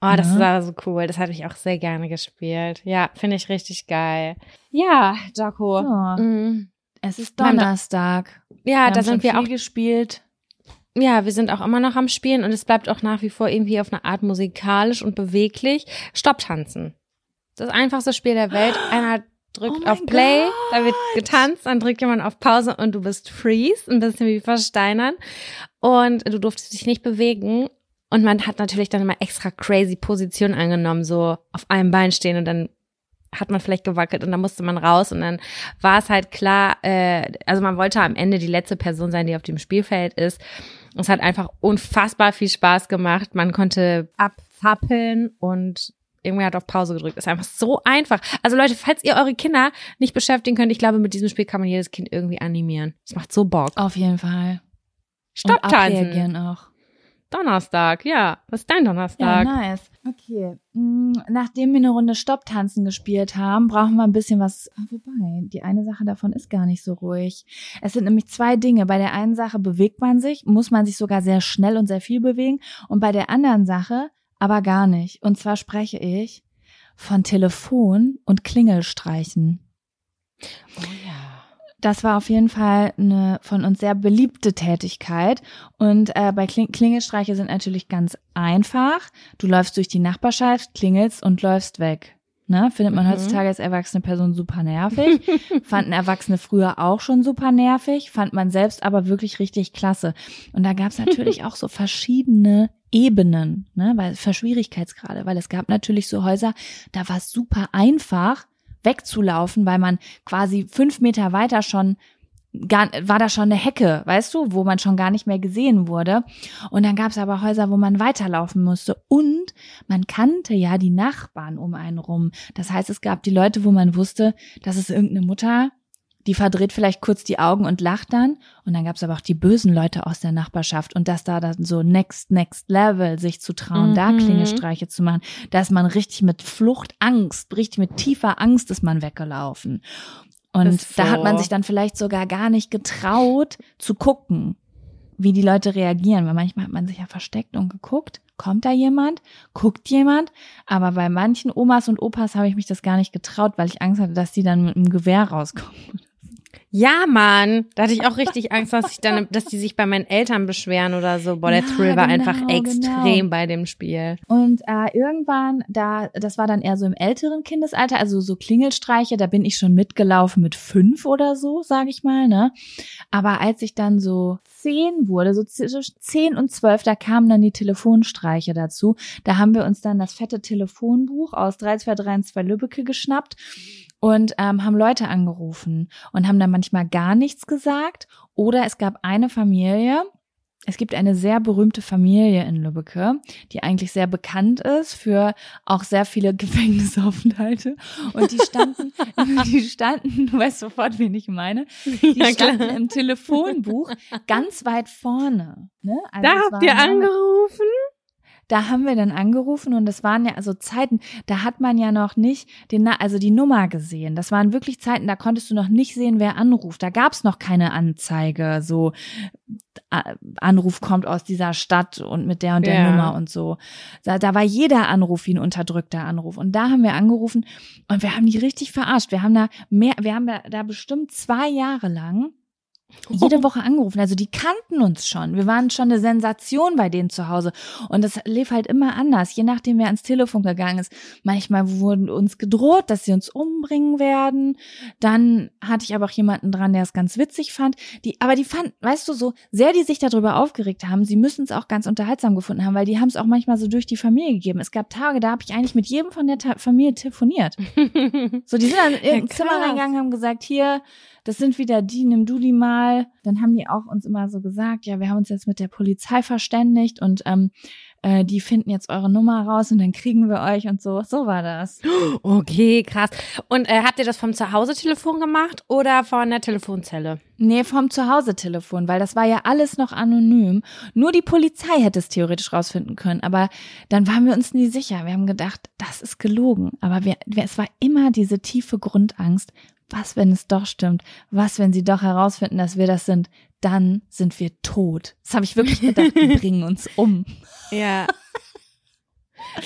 Oh, das Ja. war so cool. Das hatte ich auch sehr gerne gespielt. Ja, finde ich richtig geil. Ja, Jaco. So, Mhm. es ist Donnerstag. Ja, da haben sind wir auch gespielt. Ja, wir sind auch immer noch am Spielen und es bleibt auch nach wie vor irgendwie auf eine Art musikalisch und beweglich. Stopptanzen. Das einfachste Spiel der Welt. Einer drückt Oh auf Play, Gott. da wird getanzt, dann drückt jemand auf Pause und du bist freeze, ein bisschen wie versteinern. Und du durftest dich nicht bewegen. Und man hat natürlich dann immer extra crazy Positionen angenommen, so auf einem Bein stehen und dann hat man vielleicht gewackelt und dann musste man raus und dann war es halt klar, äh, also man wollte am Ende die letzte Person sein, die auf dem Spielfeld ist. Es hat einfach unfassbar viel Spaß gemacht. Man konnte abzappeln und irgendwer hat auf Pause gedrückt. Ist einfach so einfach. Also Leute, falls ihr eure Kinder nicht beschäftigen könnt, ich glaube, mit diesem Spiel kann man jedes Kind irgendwie animieren. Es macht so Bock. Auf jeden Fall. Stopptanzen. abreagieren auch. Donnerstag, ja. Was ist dein Ja, Donnerstag? nice. Okay. Mm, Nachdem wir eine Runde Stopptanzen gespielt haben, brauchen wir ein bisschen was. Ah, wobei, die eine Sache davon ist gar nicht so ruhig. Es sind nämlich zwei Dinge. Bei der einen Sache bewegt man sich, muss man sich sogar sehr schnell und sehr viel bewegen. Und bei der anderen Sache aber gar nicht. Und zwar spreche ich von Telefon und Klingelstreichen. Oh ja. Das war auf jeden Fall eine von uns sehr beliebte Tätigkeit. Und äh, bei Kling Klingelstreiche sind natürlich ganz einfach. Du läufst durch die Nachbarschaft, klingelst und läufst weg. Ne? Findet man Mhm. heutzutage als erwachsene Person super nervig. Fanden Erwachsene früher auch schon super nervig, fand man selbst aber wirklich richtig klasse. Und da gab es natürlich auch so verschiedene Ebenen, ne? weil für Schwierigkeitsgrade, weil es gab natürlich so Häuser, da war es super einfach, wegzulaufen, weil man quasi fünf Meter weiter schon gar, war da schon eine Hecke, weißt du, wo man schon gar nicht mehr gesehen wurde. Und dann gab es aber Häuser, wo man weiterlaufen musste. Und man kannte ja die Nachbarn um einen rum. Das heißt, es gab die Leute, wo man wusste, dass es irgendeine Mutter, die verdreht vielleicht kurz die Augen und lacht dann. Und dann gab es aber auch die bösen Leute aus der Nachbarschaft. Und dass da dann so next, next level sich zu trauen, mhm. da Klingelstreiche zu machen, da ist man richtig mit Fluchtangst, richtig mit tiefer Angst ist man weggelaufen. Und so. da hat man sich dann vielleicht sogar gar nicht getraut zu gucken, wie die Leute reagieren, weil manchmal hat man sich ja versteckt und geguckt, kommt da jemand, guckt jemand, aber bei manchen Omas und Opas habe ich mich das gar nicht getraut, weil ich Angst hatte, dass die dann mit einem Gewehr rauskommen ja, Mann, da hatte ich auch richtig Angst, dass ich dann, dass die sich bei meinen Eltern beschweren oder so. Boah, der ja, Thrill war genau, einfach extrem genau. bei dem Spiel. Und äh, irgendwann, da, das war dann eher so im älteren Kindesalter, also so Klingelstreiche, da bin ich schon mitgelaufen mit fünf oder so, sage ich mal, ne? Aber als ich dann so zehn wurde, so zwischen zehn und zwölf, da kamen dann die Telefonstreiche dazu. Da haben wir uns dann das fette Telefonbuch aus 3232 Lübbecke geschnappt und ähm, haben Leute angerufen und haben dann manchmal gar nichts gesagt. Oder es gab eine Familie, es gibt eine sehr berühmte Familie in Lübbecke, die eigentlich sehr bekannt ist für auch sehr viele Gefängnisaufenthalte. Und die standen, die standen, du weißt sofort, wen ich meine, die ja, standen im Telefonbuch ganz weit vorne. Ne? Also da habt ihr angerufen? Da haben wir dann angerufen und das waren ja also Zeiten, da hat man ja noch nicht den, also die Nummer gesehen. Das waren wirklich Zeiten, da konntest du noch nicht sehen, wer anruft. Da gab es noch keine Anzeige, so Anruf kommt aus dieser Stadt und mit der und der ja. Nummer und so. Da, da war jeder Anruf wie ein unterdrückter Anruf. Und da haben wir angerufen und wir haben die richtig verarscht. Wir haben da mehr, wir haben da bestimmt zwei Jahre lang jede Woche angerufen. Also die kannten uns schon. Wir waren schon eine Sensation bei denen zu Hause. Und das lief halt immer anders, je nachdem, wer ans Telefon gegangen ist. Manchmal wurden uns gedroht, dass sie uns umbringen werden. Dann hatte ich aber auch jemanden dran, der es ganz witzig fand. Die, aber die fanden, weißt du, so sehr die sich darüber aufgeregt haben, sie müssen es auch ganz unterhaltsam gefunden haben, weil die haben es auch manchmal so durch die Familie gegeben. Es gab Tage, da habe ich eigentlich mit jedem von der Ta Familie telefoniert. so, die sind dann ja, Zimmer reingegangen, haben gesagt, hier, das sind wieder die, nimm du die mal. Dann haben die auch uns immer so gesagt, ja, wir haben uns jetzt mit der Polizei verständigt und ähm, äh, die finden jetzt eure Nummer raus und dann kriegen wir euch und so. So war das. Okay, krass. Und äh, habt ihr das vom Zuhause-Telefon gemacht oder von der Telefonzelle? Nee, vom Zuhause-Telefon, weil das war ja alles noch anonym. Nur die Polizei hätte es theoretisch rausfinden können, aber dann waren wir uns nie sicher. Wir haben gedacht, das ist gelogen. Aber wir, es war immer diese tiefe Grundangst was, wenn es doch stimmt? Was, wenn sie doch herausfinden, dass wir das sind? Dann sind wir tot. Das habe ich wirklich gedacht, die bringen uns um. Ja.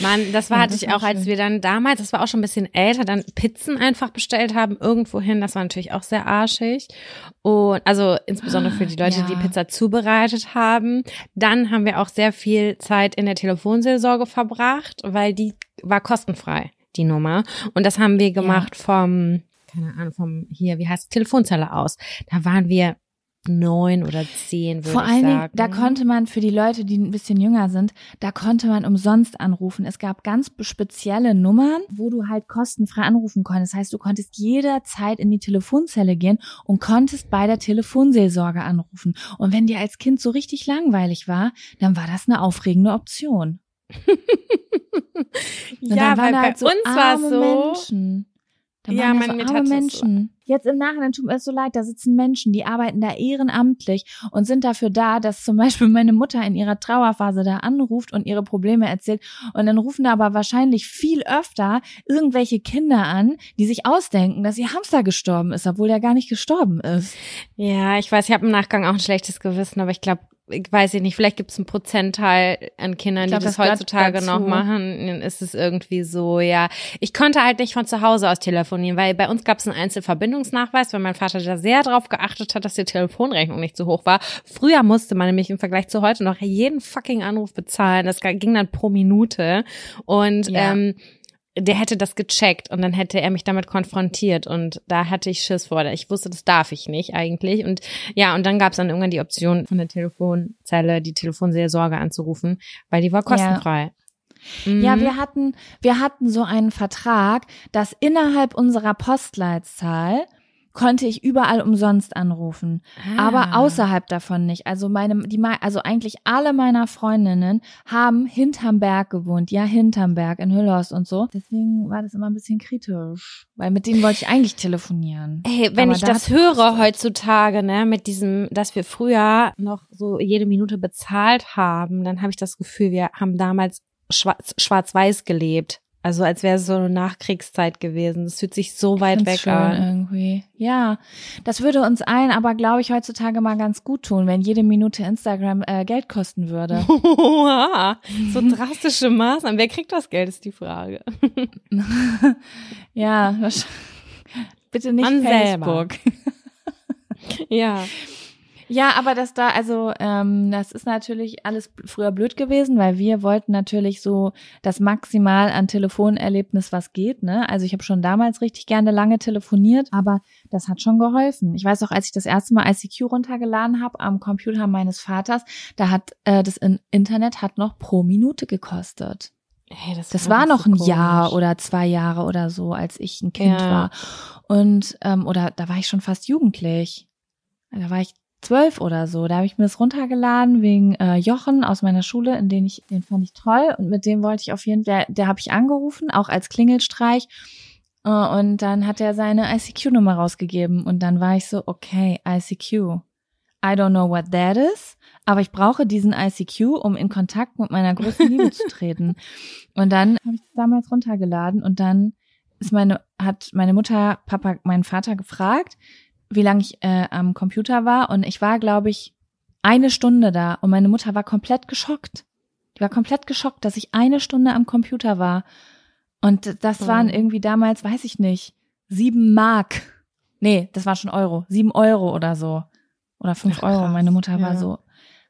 Mann, das war ja, hatte das ich auch, schön. als wir dann damals, das war auch schon ein bisschen älter, dann Pizzen einfach bestellt haben, irgendwo hin. Das war natürlich auch sehr arschig. Und also insbesondere für die Leute, ja. die Pizza zubereitet haben. Dann haben wir auch sehr viel Zeit in der Telefonseelsorge verbracht, weil die war kostenfrei, die Nummer. Und das haben wir gemacht ja. vom keine Ahnung, vom hier, wie heißt Telefonzelle aus. Da waren wir neun oder zehn, würde Vor allen Dingen, da konnte man für die Leute, die ein bisschen jünger sind, da konnte man umsonst anrufen. Es gab ganz spezielle Nummern, wo du halt kostenfrei anrufen konntest. Das heißt, du konntest jederzeit in die Telefonzelle gehen und konntest bei der Telefonseelsorge anrufen. Und wenn dir als Kind so richtig langweilig war, dann war das eine aufregende Option. ja, weil bei halt so uns war es so. Menschen. Da ja, man so arme Menschen. Jetzt im Nachhinein tut mir es so leid, da sitzen Menschen, die arbeiten da ehrenamtlich und sind dafür da, dass zum Beispiel meine Mutter in ihrer Trauerphase da anruft und ihre Probleme erzählt. Und dann rufen da aber wahrscheinlich viel öfter irgendwelche Kinder an, die sich ausdenken, dass ihr Hamster gestorben ist, obwohl er gar nicht gestorben ist. Ja, ich weiß, ich habe im Nachgang auch ein schlechtes Gewissen, aber ich glaube, ich weiß ich nicht, vielleicht gibt es einen Prozentteil an Kindern, glaub, die das, das heutzutage noch machen. Dann ist es irgendwie so, ja. Ich konnte halt nicht von zu Hause aus telefonieren, weil bei uns gab es einen Einzelverbindungsnachweis, weil mein Vater da sehr darauf geachtet hat, dass die Telefonrechnung nicht zu hoch war. Früher musste man nämlich im Vergleich zu heute noch jeden fucking Anruf bezahlen. Das ging dann pro Minute. Und ja. ähm, der hätte das gecheckt und dann hätte er mich damit konfrontiert und da hatte ich Schiss vor. Ich wusste, das darf ich nicht eigentlich und ja, und dann gab es dann irgendwann die Option von der Telefonzelle die Telefonseelsorge anzurufen, weil die war kostenfrei. Ja. Ja, Mhm. wir hatten, wir hatten so einen Vertrag, dass innerhalb unserer Postleitzahl konnte ich überall umsonst anrufen, aber Ah. außerhalb davon nicht. Also meine, die, also eigentlich alle meiner Freundinnen haben hinterm Berg gewohnt, ja hinterm Berg in Hüllhorst und so. Deswegen war das immer ein bisschen kritisch, weil mit denen wollte ich eigentlich telefonieren. Hey, wenn Aber ich da das höre heutzutage, ne, mit diesem, dass wir früher noch so jede Minute bezahlt haben, dann habe ich das Gefühl, wir haben damals schwarz- schwarz-weiß gelebt. Also als wäre es so eine Nachkriegszeit gewesen. Das fühlt sich so weit Ganz weg schön an. irgendwie. Ja, das würde uns allen aber, glaube ich, heutzutage mal ganz gut tun, wenn jede Minute Instagram äh, Geld kosten würde. So drastische Maßnahmen. Wer kriegt das Geld, ist die Frage. ja, bitte nicht Man. Facebook. Ja. Ja, aber das da, also ähm, das ist natürlich alles früher blöd gewesen, weil wir wollten natürlich so das Maximal an Telefonerlebnis, was geht. Ne? Also ich habe schon damals richtig gerne lange telefoniert, aber das hat schon geholfen. Ich weiß auch, als ich das erste Mal ICQ runtergeladen habe am Computer meines Vaters, da hat äh, das in Internet hat noch pro Minute gekostet. Hey, das Das war war noch so ein komisch. Jahr oder zwei Jahre oder so, als ich ein Kind Ja. war. Und ähm, oder da war ich schon fast jugendlich. Da war ich zwölf oder so. Da habe ich mir das runtergeladen wegen äh, Jochen aus meiner Schule, in den ich, den fand ich toll und mit dem wollte ich auf jeden Fall, der, der habe ich angerufen, auch als Klingelstreich. Äh, und dann hat er seine ICQ-Nummer rausgegeben und dann war ich so, okay, ICQ. I don't know what that is, aber ich brauche diesen ICQ, um in Kontakt mit meiner großen Liebe zu treten. Und dann habe ich das damals runtergeladen und dann ist meine, hat meine Mutter, Papa, meinen Vater gefragt, wie lange ich äh, am Computer war. Und ich war, glaube ich, eine Stunde da und meine Mutter war komplett geschockt. Die war komplett geschockt, dass ich eine Stunde am Computer war. Und das waren Mhm. irgendwie damals, weiß ich nicht, sieben Mark. Nee, das war schon Euro. Sieben Euro oder so. Oder fünf Ach, Euro. Meine Mutter war Ja. so,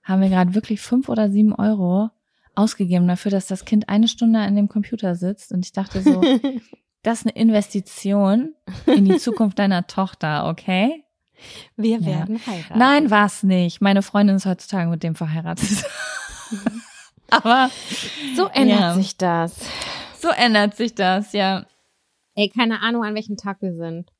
haben wir gerade wirklich fünf oder sieben Euro ausgegeben dafür, dass das Kind eine Stunde an dem Computer sitzt. Und ich dachte so, das ist eine Investition in die Zukunft deiner Tochter, okay? Wir Ja. werden heiraten. Nein, war's nicht. Meine Freundin ist heutzutage mit dem verheiratet. Aber So ändert Ja. sich das. so ändert sich das, ja. Ey, keine Ahnung, an welchem Tag wir sind.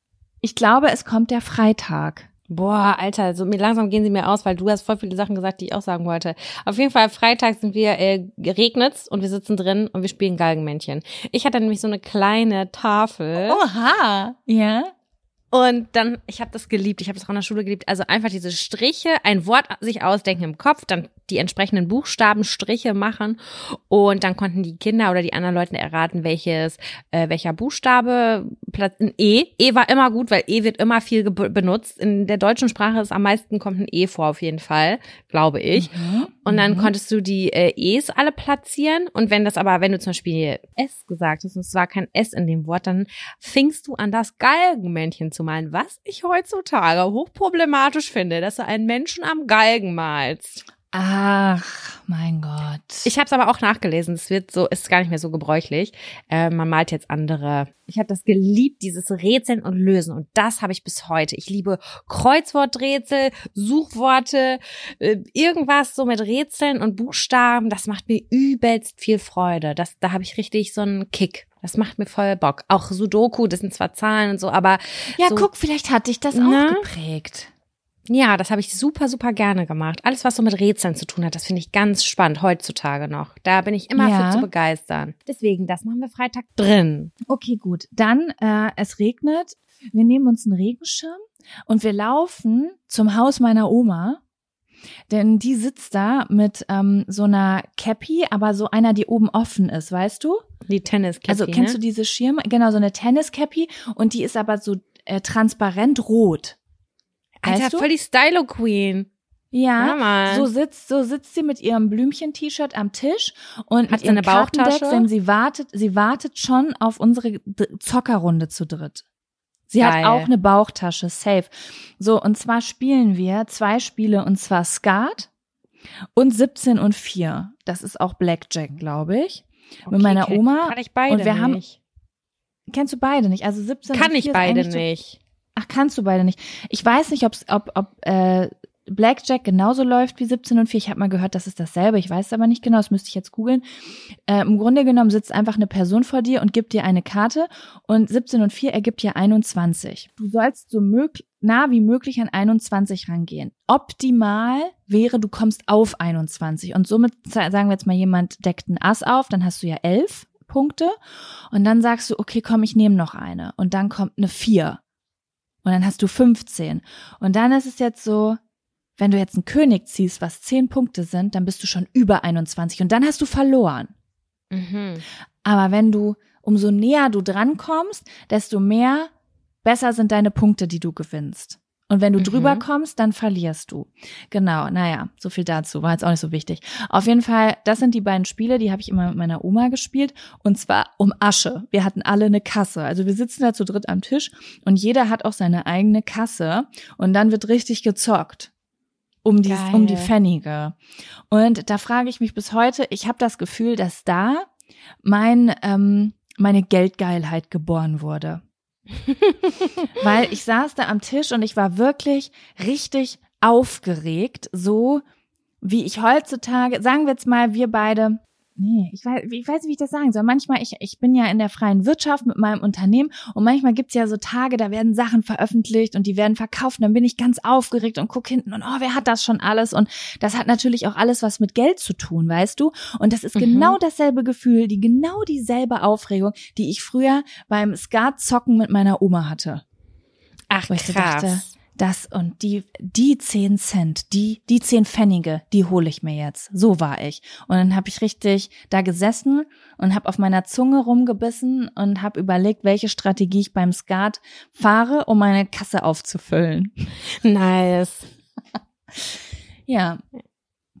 Ich glaube, es kommt der Freitag. Boah, Alter, so mir langsam gehen sie mir aus, weil du hast voll viele Sachen gesagt, die ich auch sagen wollte. Auf jeden Fall, Freitag sind wir, äh, geregnet's und wir sitzen drin und wir spielen Galgenmännchen. Ich hatte nämlich so eine kleine Tafel. Oha. Ja. Und dann, ich habe das geliebt, ich habe das auch in der Schule geliebt. Also einfach diese Striche, ein Wort sich ausdenken im Kopf, dann die entsprechenden Buchstaben, Striche machen und dann konnten die Kinder oder die anderen Leute erraten, welches, äh, welcher Buchstabe Platz in E. E war immer gut, weil E wird immer viel benutzt. In der deutschen Sprache ist am meisten kommt ein E vor auf jeden Fall, glaube ich. Mhm. Und dann Mhm. konntest du die äh, E's alle platzieren. Und wenn das aber, wenn du zum Beispiel S gesagt hast und es war kein S in dem Wort, dann fingst du an, das Galgenmännchen zu malen. Was ich heutzutage hochproblematisch finde, dass du einen Menschen am Galgen malst. Ach, mein Gott. Ich habe es aber auch nachgelesen. Es wird so, ist gar nicht mehr so gebräuchlich. Äh, man malt jetzt andere. Ich habe das geliebt, dieses Rätseln und Lösen. Und das habe ich bis heute. Ich liebe Kreuzworträtsel, Suchworte, äh, irgendwas so mit Rätseln und Buchstaben. Das macht mir übelst viel Freude. Das, da habe ich richtig so einen Kick. Das macht mir voll Bock. Auch Sudoku, das sind zwar Zahlen und so, aber ja, so, guck, vielleicht hat dich das auch Na? geprägt. Ja, das habe ich super, super gerne gemacht. Alles, was so mit Rätseln zu tun hat, das finde ich ganz spannend heutzutage noch. Da bin ich immer Ja. für zu begeistern. Deswegen, das machen wir Freitag drin. Okay, gut. Dann, äh, es regnet. Wir nehmen uns einen Regenschirm und wir laufen zum Haus meiner Oma. Denn die sitzt da mit ähm, so einer Cappy, aber so einer, die oben offen ist, weißt du? Die Tennis Also kennst du diese Schirme? Genau, so eine Tenniscappy und die ist aber so äh, transparent rot. Alter, weißt du? voll die Stylo Queen. Ja, so sitzt, so sitzt sie mit ihrem Blümchen-T-Shirt am Tisch und Hat mit sie ihrem eine Bauchtasche? Denn sie wartet, sie wartet schon auf unsere Zockerrunde zu dritt. Sie Geil. hat auch eine Bauchtasche, safe. So, und zwar spielen wir zwei Spiele, und zwar Skat und 17 und 4. Das ist auch Blackjack, glaube ich. mit meiner Oma Kann ich beide und wir haben- nicht. Kennst du beide nicht? Also 17 Kann und 4 ich ist beide nicht. Ach, kannst du beide nicht. Ich weiß nicht, ob's, ob, ob äh, Blackjack genauso läuft wie 17 und 4. Ich habe mal gehört, das ist dasselbe. Ich weiß aber nicht genau, das müsste ich jetzt googeln. Äh, Im Grunde genommen sitzt einfach eine Person vor dir und gibt dir eine Karte und 17 und 4 ergibt dir 21. Du sollst so möglich nah wie möglich an 21 rangehen. Optimal wäre, du kommst auf 21 und somit sagen wir jetzt mal, jemand deckt ein Ass auf, dann hast du ja 11 Punkte und dann sagst du, okay, komm, ich nehme noch eine und dann kommt eine 4 und dann hast du 15 und dann ist es jetzt so, wenn du jetzt einen König ziehst, was 10 Punkte sind, dann bist du schon über 21 und dann hast du verloren. Mhm. Aber wenn du, umso näher du drankommst, desto mehr besser sind deine Punkte, die du gewinnst. Und wenn du mhm. drüber kommst, dann verlierst du. Genau, naja, so viel dazu, war jetzt auch nicht so wichtig. Auf jeden Fall, das sind die beiden Spiele, die habe ich immer mit meiner Oma gespielt. Und zwar um Asche. Wir hatten alle eine Kasse. Also wir sitzen da zu dritt am Tisch und jeder hat auch seine eigene Kasse. Und dann wird richtig gezockt. Um die, um die Pfennige. Und da frage ich mich bis heute, ich habe das Gefühl, dass da mein, ähm, meine Geldgeilheit geboren wurde. Weil ich saß da am Tisch und ich war wirklich richtig aufgeregt, so wie ich heutzutage, sagen wir jetzt mal, wir beide nee, ich weiß, ich weiß nicht, wie ich das sagen soll. Manchmal, ich, ich bin ja in der freien Wirtschaft mit meinem Unternehmen und manchmal gibt's ja so Tage, da werden Sachen veröffentlicht und die werden verkauft und dann bin ich ganz aufgeregt und guck hinten und oh, wer hat das schon alles? Und das hat natürlich auch alles was mit Geld zu tun, weißt du? Und das ist mhm. genau dasselbe Gefühl, die genau dieselbe Aufregung, die ich früher beim Skat-Zocken mit meiner Oma hatte. Ach, krass. Dachte, das und die, die zehn Cent, die, die zehn Pfennige, die hole ich mir jetzt. So war ich. Und dann habe ich richtig da gesessen und habe auf meiner Zunge rumgebissen und habe überlegt, welche Strategie ich beim Skat fahre, um meine Kasse aufzufüllen. Nice. ja.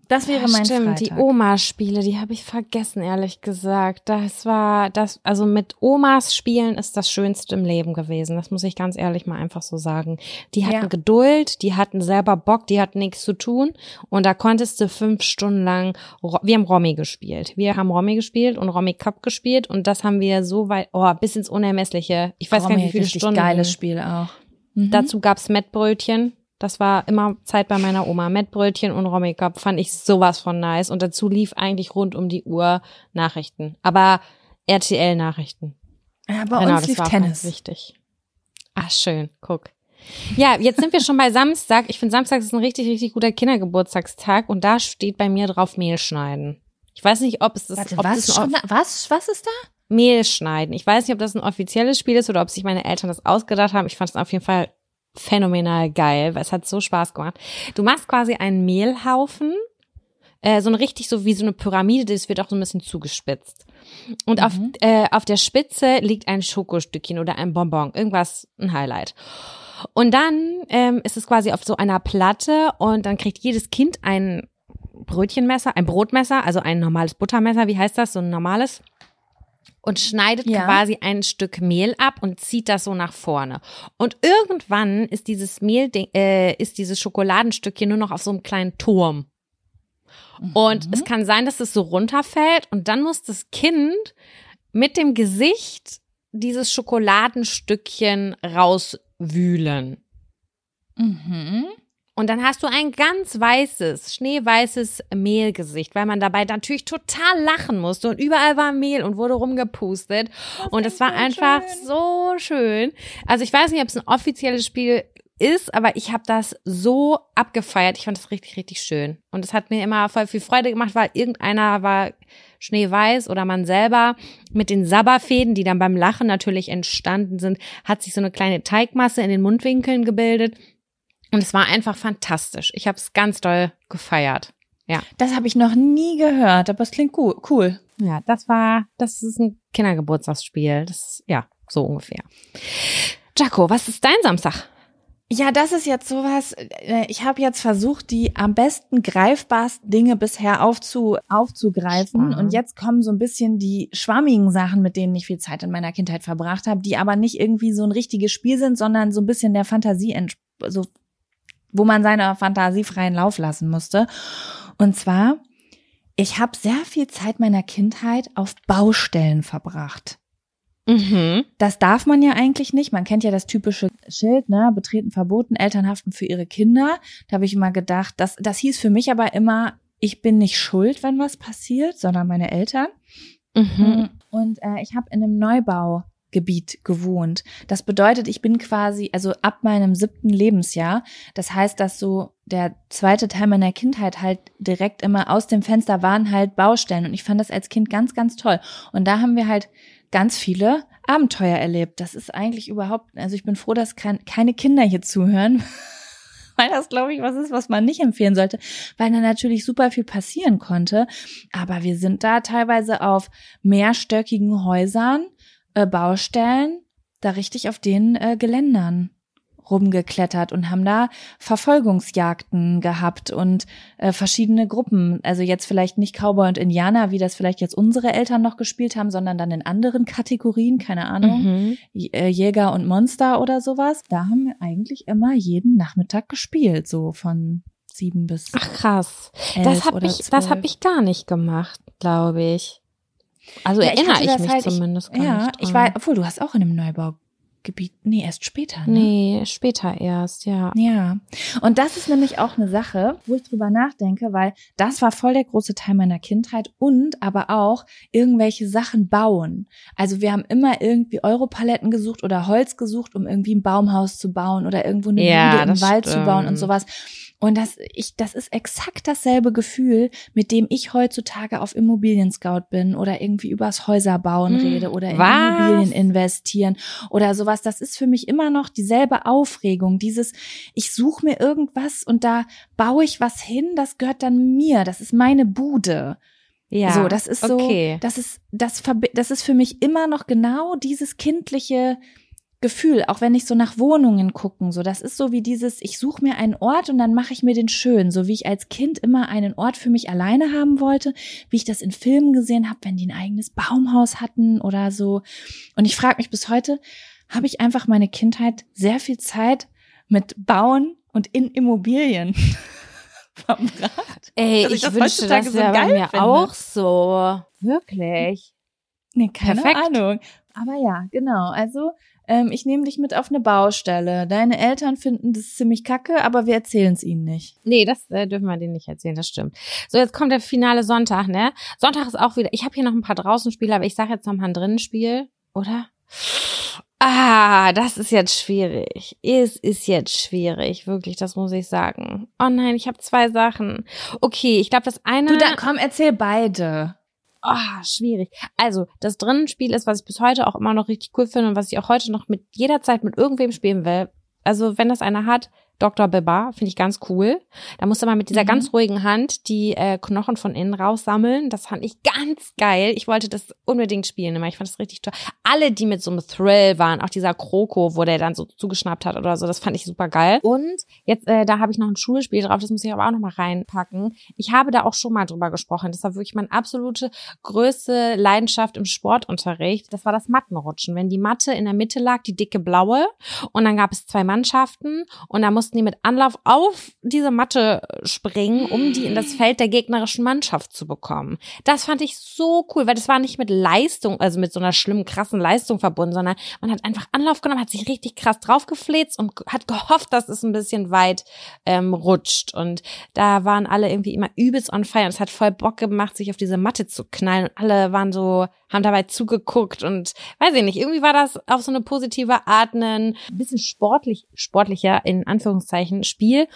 Das wäre ja, mein Stimmt, Freitag. die Oma-Spiele, die habe ich vergessen, ehrlich gesagt. Das war das, also mit Omas spielen ist das Schönste im Leben gewesen. Das muss ich ganz ehrlich mal einfach so sagen. Die hatten ja. Geduld, die hatten selber Bock, die hatten nichts zu tun. Und da konntest du fünf Stunden lang, wir haben Romy gespielt. Wir haben Romy gespielt und Romy Cup gespielt und das haben wir so weit, oh, bis ins Unermessliche. Ich weiß Romy, gar nicht, wie viele Stunden. geiles Spiel auch. Mhm. Dazu gab's Mettbrötchen. Das war immer Zeit bei meiner Oma. Mettbrötchen und Rommikop fand ich sowas von nice. Und dazu lief eigentlich rund um die Uhr Nachrichten. Aber RTL-Nachrichten. Ja, bei genau, uns lief Tennis. Wichtig. Ach, schön. Guck. Ja, jetzt sind wir schon bei Samstag. Ich finde, Samstag ist ein richtig, richtig guter Kindergeburtstagstag. Und da steht bei mir drauf Mehl schneiden. Ich weiß nicht, ob es das, Warte, ob was, das was, was ist da? Mehl schneiden. Ich weiß nicht, ob das ein offizielles Spiel ist oder ob sich meine Eltern das ausgedacht haben. Ich fand es auf jeden Fall phänomenal geil, weil es hat so Spaß gemacht. Du machst quasi einen Mehlhaufen, äh, so ein richtig so wie so eine Pyramide, das wird auch so ein bisschen zugespitzt. Und mhm. auf, äh, auf der Spitze liegt ein Schokostückchen oder ein Bonbon, irgendwas, ein Highlight. Und dann ähm, ist es quasi auf so einer Platte und dann kriegt jedes Kind ein Brötchenmesser, ein Brotmesser, also ein normales Buttermesser, wie heißt das, so ein normales und schneidet ja. quasi ein Stück Mehl ab und zieht das so nach vorne. Und irgendwann ist dieses Mehl, äh, ist dieses Schokoladenstückchen nur noch auf so einem kleinen Turm. Mhm. Und es kann sein, dass es so runterfällt und dann muss das Kind mit dem Gesicht dieses Schokoladenstückchen rauswühlen. Mhm. Und dann hast du ein ganz weißes, schneeweißes Mehlgesicht, weil man dabei natürlich total lachen musste und überall war Mehl und wurde rumgepustet. Das und es war einfach schön. so schön. Also ich weiß nicht, ob es ein offizielles Spiel ist, aber ich habe das so abgefeiert. Ich fand das richtig, richtig schön. Und es hat mir immer voll viel Freude gemacht, weil irgendeiner war schneeweiß oder man selber mit den Sabberfäden, die dann beim Lachen natürlich entstanden sind, hat sich so eine kleine Teigmasse in den Mundwinkeln gebildet. Und es war einfach fantastisch. Ich habe es ganz doll gefeiert. Ja. Das habe ich noch nie gehört, aber es klingt cool. Ja, das war, das ist ein Kindergeburtstagsspiel. Das ja, so ungefähr. Jaco, was ist dein Samstag? Ja, das ist jetzt sowas. Äh, ich habe jetzt versucht, die am besten greifbarsten Dinge bisher aufzu, aufzugreifen. Und jetzt kommen so ein bisschen die schwammigen Sachen, mit denen ich viel Zeit in meiner Kindheit verbracht habe, die aber nicht irgendwie so ein richtiges Spiel sind, sondern so ein bisschen der Fantasie so wo man seine Fantasie freien Lauf lassen musste. Und zwar, ich habe sehr viel Zeit meiner Kindheit auf Baustellen verbracht. Mhm. Das darf man ja eigentlich nicht. Man kennt ja das typische Schild, ne? Betreten verboten, Eltern haften für ihre Kinder. Da habe ich immer gedacht, das, das hieß für mich aber immer, ich bin nicht schuld, wenn was passiert, sondern meine Eltern. Mhm. Und äh, ich habe in einem Neubaugebiet gewohnt. Das bedeutet, ich bin quasi, also ab meinem siebten Lebensjahr, das heißt, dass so der zweite Teil meiner Kindheit halt direkt immer aus dem Fenster waren halt Baustellen. Und ich fand das als Kind ganz, ganz toll. Und da haben wir halt ganz viele Abenteuer erlebt. Das ist eigentlich überhaupt, also ich bin froh, dass kein, keine Kinder hier zuhören. Weil das, glaube ich, was ist, was man nicht empfehlen sollte, weil da natürlich super viel passieren konnte. Aber wir sind da teilweise auf mehrstöckigen Häusern, äh, Baustellen, da richtig auf den äh, Geländern rumgeklettert und haben da Verfolgungsjagden gehabt und äh, verschiedene Gruppen. Also jetzt vielleicht nicht Cowboy und Indianer, wie das vielleicht jetzt unsere Eltern noch gespielt haben, sondern dann in anderen Kategorien, keine Ahnung, Mhm. Äh, Jäger und Monster oder sowas. Da haben wir eigentlich immer jeden Nachmittag gespielt, so von sieben bis Ach krass. Das habe ich, das habe ich gar nicht gemacht, glaube ich. Also Ja, ich erinnere ich, das mich halt- ich- zumindest gar Ja, nicht dran. ich war, obwohl du hast auch in einem Neubaugebiet, nee, erst später. Ne? Nee, später erst, ja. Ja, und das ist nämlich auch eine Sache, wo ich drüber nachdenke, weil das war voll der große Teil meiner Kindheit und aber auch irgendwelche Sachen bauen. Also wir haben immer irgendwie Europaletten gesucht oder Holz gesucht, um irgendwie ein Baumhaus zu bauen oder irgendwo eine Ja, Bude im Wald zu bauen und stimmt. sowas. Und das, ich, das ist exakt dasselbe Gefühl, mit dem ich heutzutage auf Immobilien Scout bin oder irgendwie übers Häuserbauen Hm, rede oder in was? Immobilien investieren oder sowas. Das ist für mich immer noch dieselbe Aufregung. Dieses, ich suche mir irgendwas und da baue ich was hin, das gehört dann mir. Das ist meine Bude. Ja. so, das ist so, Okay. das ist, das, das ist für mich immer noch genau dieses kindliche Gefühl, auch wenn ich so nach Wohnungen gucken, so, das ist so wie dieses, ich suche mir einen Ort und dann mache ich mir den schön, so wie ich als Kind immer einen Ort für mich alleine haben wollte, wie ich das in Filmen gesehen habe, wenn die ein eigenes Baumhaus hatten oder so. Und ich frage mich bis heute, habe ich einfach meine Kindheit sehr viel Zeit mit Bauen und in Immobilien verbracht? Ey, ich ich, wünschte, das so wäre bei mir finde. auch so. Wirklich. Nee, keine Perfekt. Ahnung. Aber ja, genau. Also, ähm, ich nehme dich mit auf eine Baustelle. Deine Eltern finden das ziemlich kacke, aber wir erzählen es ihnen nicht. Nee, das äh, dürfen wir denen nicht erzählen, das stimmt. So, jetzt kommt der finale Sonntag, ne? Sonntag ist auch wieder, ich habe hier noch ein paar Draußenspiele, aber ich sage jetzt noch mal ein Drinnenspiel, oder? Ah, das ist jetzt schwierig. Es ist jetzt schwierig, wirklich, das muss ich sagen. Oh nein, ich habe zwei Sachen. Okay, ich glaube, das eine... Du, da komm, erzähl beide. Ah, schwierig. Also, das Drinnenspiel ist, was ich bis heute auch immer noch richtig cool finde und was ich auch heute noch mit jeder Zeit mit irgendwem spielen will. Also, wenn das einer hat, Dr. Biba, finde ich ganz cool. Da musste man mit dieser Mhm. ganz ruhigen Hand die äh, Knochen von innen raussammeln. Das fand ich ganz geil. Ich wollte das unbedingt spielen immer. Ich fand das richtig toll. Alle, die mit so einem Thrill waren, auch dieser Kroko, wo der dann so zugeschnappt hat oder so, das fand ich super geil. Und jetzt, äh, da habe ich noch ein Schulspiel drauf, das muss ich aber auch noch mal reinpacken. Ich habe da auch schon mal drüber gesprochen. Das war wirklich meine absolute größte Leidenschaft im Sportunterricht. Das war das Mattenrutschen. Wenn die Matte in der Mitte lag, die dicke blaue, und dann gab es zwei Mannschaften und da mussten die mit Anlauf auf diese Matte springen, um die in das Feld der gegnerischen Mannschaft zu bekommen. Das fand ich so cool, weil das war nicht mit Leistung, also mit so einer schlimmen, krassen Leistung verbunden, sondern man hat einfach Anlauf genommen, hat sich richtig krass draufgefläzt und hat gehofft, dass es ein bisschen weit ähm, rutscht. Und da waren alle irgendwie immer übelst on fire und es hat voll Bock gemacht, sich auf diese Matte zu knallen. Und alle waren so, haben dabei zugeguckt und weiß ich nicht, irgendwie war das auf so eine positive Art ein bisschen sportlich, sportlicher, in Anführungszeichen, Spiel.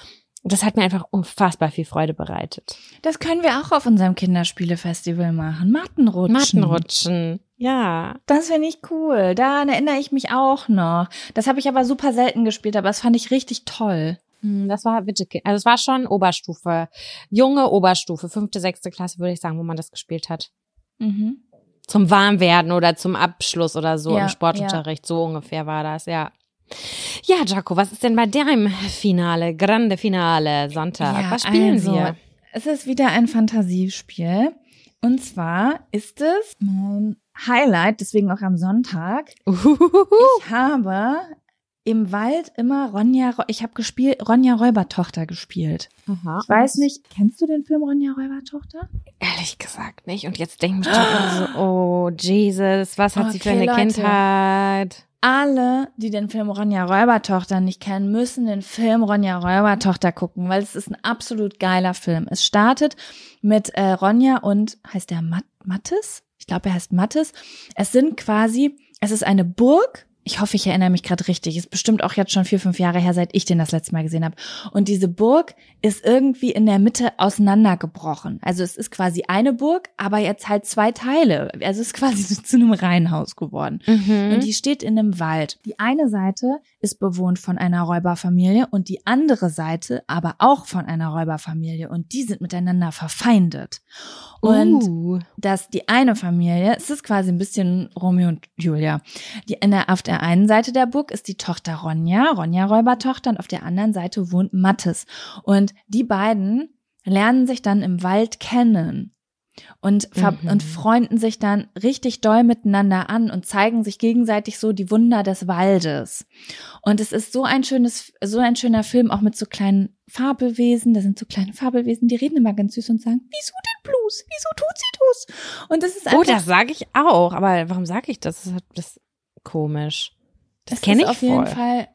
Das hat mir einfach unfassbar viel Freude bereitet. Das können wir auch auf unserem Kinderspielefestival machen. Mattenrutschen. Mattenrutschen. Ja. Das finde ich cool. Daran erinnere ich mich auch noch. Das habe ich aber super selten gespielt, aber das fand ich richtig toll. Hm, Das war bitte, also es war schon Oberstufe, junge Oberstufe, fünfte, sechste Klasse würde ich sagen, wo man das gespielt hat. Mhm. Zum Warmwerden oder zum Abschluss oder so Ja, im Sportunterricht, so ungefähr war das, ja. Ja, Jaco, was ist denn bei deinem Finale, grande Finale, Sonntag? Ja, was spielen also, wir? Es ist wieder ein Fantasiespiel. Und zwar ist es mein Highlight, deswegen auch am Sonntag. Uhuhuhu. Ich habe im Wald immer Ronja, ich habe gespielt, Ronja Räubertochter gespielt. Aha. Ich weiß nicht, kennst du den Film Ronja Räubertochter? Ehrlich gesagt nicht. Und jetzt denken bestimmt alle so, oh Jesus, was hat sie für Okay, eine Leute. Kindheit? Alle, die den Film Ronja Räubertochter nicht kennen, müssen den Film Ronja Räubertochter gucken, weil es ist ein absolut geiler Film. Es startet mit äh, Ronja und heißt der Mat Mattes? Ich glaube, er heißt Mattes. Es sind quasi, es ist eine Burg. Ich hoffe, ich erinnere mich gerade richtig. Ist bestimmt auch jetzt schon vier, fünf Jahre her, seit ich den das letzte Mal gesehen habe. Und diese Burg ist irgendwie in der Mitte auseinandergebrochen. Also es ist quasi eine Burg, aber jetzt halt zwei Teile. Also es ist quasi so zu einem Reihenhaus geworden. Mhm. Und die steht in einem Wald. Die eine Seite ist bewohnt von einer Räuberfamilie und die andere Seite aber auch von einer Räuberfamilie. Und die sind miteinander verfeindet. Und uh. dass die eine Familie, es ist quasi ein bisschen Romeo und Julia. Die in der, auf der einen Seite der Burg ist die Tochter Ronja, Ronja Räubertochter, und auf der anderen Seite wohnt Mattes. Und die beiden lernen sich dann im Wald kennen und, Mhm. und freunden sich dann richtig doll miteinander an und zeigen sich gegenseitig so die Wunder des Waldes. Und es ist so ein schönes, so ein schöner Film, auch mit so kleinen Fabelwesen. Da sind so kleine Fabelwesen, die reden immer ganz süß und sagen, wieso denn bloß? Wieso tut sie das? Und das ist einfach Oh, das sage ich auch. Aber warum sage ich das? Das ist, das ist komisch. Das Es kenne ich auf jeden voll. Fall.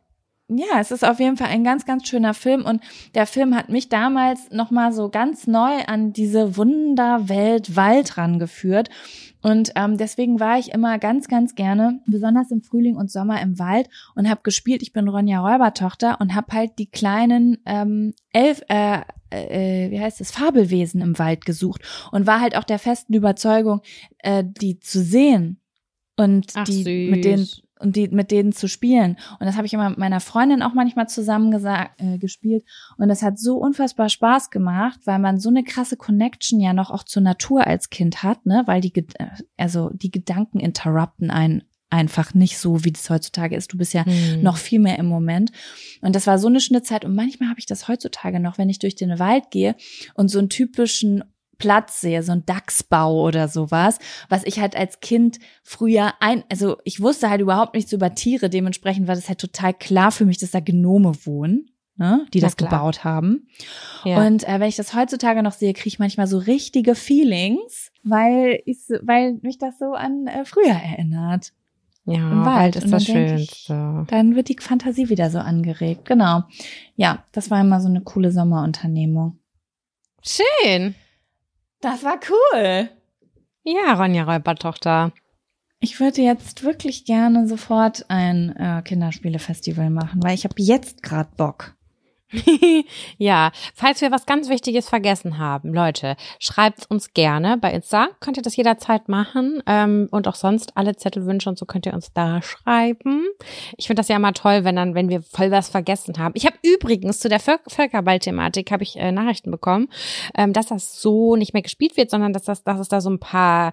Ja, es ist auf jeden Fall ein ganz, ganz schöner Film und der Film hat mich damals nochmal so ganz neu an diese Wunderwelt Wald rangeführt und ähm, deswegen war ich immer ganz, ganz gerne, besonders im Frühling und Sommer im Wald und habe gespielt. Ich bin Ronja Räubertochter und habe halt die kleinen ähm, elf, äh, äh, wie heißt es, Fabelwesen im Wald gesucht und war halt auch der festen Überzeugung, äh, die zu sehen und Ach, die mit denen süß. Und die mit denen zu spielen. Und das habe ich immer mit meiner Freundin auch manchmal zusammen gesagt, äh, gespielt. Und das hat so unfassbar Spaß gemacht, weil man so eine krasse Connection ja noch auch zur Natur als Kind hat, ne? Weil die, äh, also die Gedanken interrupten einen einfach nicht so, wie das heutzutage ist. Du bist ja Hm. noch viel mehr im Moment. Und das war so eine Schnittzeit. Und manchmal habe ich das heutzutage noch, wenn ich durch den Wald gehe und so einen typischen Platz sehe, so ein Dachsbau oder sowas, was ich halt als Kind früher ein, also ich wusste halt überhaupt nichts über Tiere, dementsprechend war das halt total klar für mich, dass da Gnome wohnen, ne, die Na das klar. gebaut haben. Ja. Und äh, wenn ich das heutzutage noch sehe, kriege ich manchmal so richtige Feelings, weil ich, weil mich das so an äh, früher erinnert. ja, im Wald. Ist das Schönste. Dann wird die Fantasie wieder so angeregt. Genau. Ja, das war immer so eine coole Sommerunternehmung. Schön. Das war cool. Ja, Ronja Räubertochter. Ich würde jetzt wirklich gerne sofort ein äh, Kinderspielefestival machen, weil ich habe jetzt gerade Bock. ja, falls wir was ganz Wichtiges vergessen haben, Leute, schreibt uns gerne bei Insta. Könnt ihr das jederzeit machen. Ähm, und auch sonst alle Zettelwünsche und so könnt ihr uns da schreiben. Ich finde das ja immer toll, wenn dann, wenn wir voll was vergessen haben. Ich habe übrigens zu der Völk Völkerball-Thematik habe ich äh, Nachrichten bekommen, ähm, dass das so nicht mehr gespielt wird, sondern dass das, dass es da so ein paar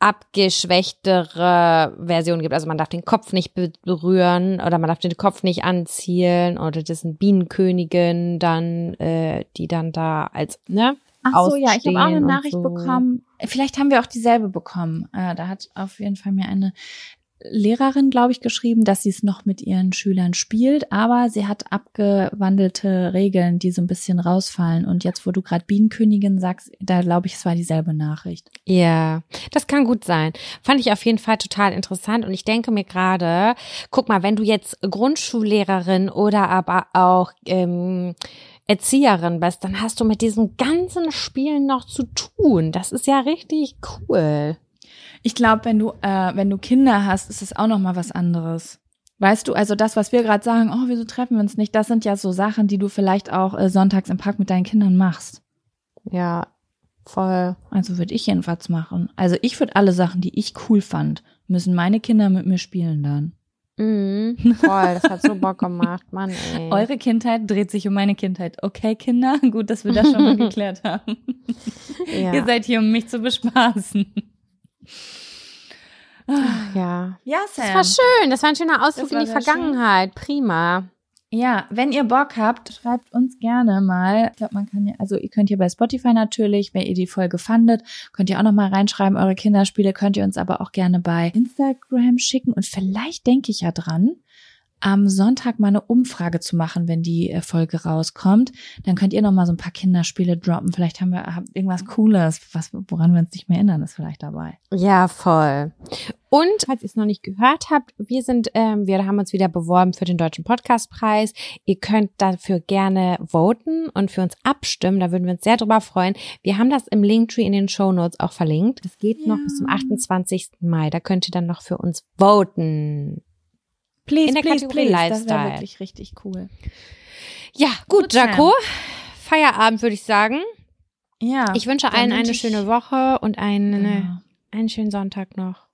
abgeschwächtere Versionen gibt. Also man darf den Kopf nicht be- berühren oder man darf den Kopf nicht anzielen oder das sind Bienenkönigin dann, äh, die dann da als, ne? Ach so, ja, ich habe auch eine Nachricht so. bekommen. Vielleicht haben wir auch dieselbe bekommen. Äh, da hat auf jeden Fall mir eine Lehrerin, glaube ich, geschrieben, dass sie es noch mit ihren Schülern spielt, aber sie hat abgewandelte Regeln, die so ein bisschen rausfallen. Und jetzt, wo du gerade Bienenkönigin sagst, da glaube ich, es war dieselbe Nachricht. Ja, das kann gut sein. Fand ich auf jeden Fall total interessant und ich denke mir gerade, guck mal, wenn du jetzt Grundschullehrerin oder aber auch ähm, Erzieherin bist, dann hast du mit diesen ganzen Spielen noch zu tun. Das ist ja richtig cool. Ich glaube, wenn du, äh, wenn du Kinder hast, ist es auch noch mal was anderes. Weißt du, also das, was wir gerade sagen, oh, wieso treffen wir uns nicht, das sind ja so Sachen, die du vielleicht auch äh, sonntags im Park mit deinen Kindern machst. Ja, voll. Also würde ich jedenfalls machen. Also ich würde alle Sachen, die ich cool fand, müssen meine Kinder mit mir spielen dann. Mhm, voll, das hat so Bock gemacht, Mann, ey. Eure Kindheit dreht sich um meine Kindheit. Okay, Kinder? Gut, dass wir das schon mal geklärt haben. ja. Ihr seid hier, um mich zu bespaßen. Ja. Ja, Das war schön, das war ein schöner Ausflug in die Vergangenheit. Prima. Ja, wenn ihr Bock habt, schreibt uns gerne mal. Ich glaube, man kann ja, also ihr könnt hier bei Spotify natürlich, wenn ihr die Folge fandet, könnt ihr auch noch mal reinschreiben, eure Kinderspiele könnt ihr uns aber auch gerne bei Instagram schicken. Und vielleicht denke ich ja dran, am Sonntag mal eine Umfrage zu machen, wenn die äh, Folge rauskommt. Dann könnt ihr noch mal so ein paar Kinderspiele droppen. Vielleicht haben wir haben irgendwas Cooles, was, woran wir uns nicht mehr erinnern, ist vielleicht dabei. Ja, voll. Und falls ihr es noch nicht gehört habt, wir sind, ähm, wir haben uns wieder beworben für den Deutschen Podcastpreis. Ihr könnt dafür gerne voten und für uns abstimmen. Da würden wir uns sehr drüber freuen. Wir haben das im Linktree in den Show Notes auch verlinkt. Das geht ja. noch bis zum 28. Mai. Da könnt ihr dann noch für uns voten. Please, in der please, Kategorie please. Lifestyle. Das wäre wirklich richtig cool. Ja, gut, Gut, Jaco. Feierabend, würde ich sagen. Ja. Ich wünsche allen eine ich- schöne Woche und einen, Genau. einen schönen Sonntag noch.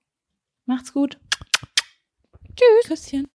Macht's gut. Tschüss. Küsschen.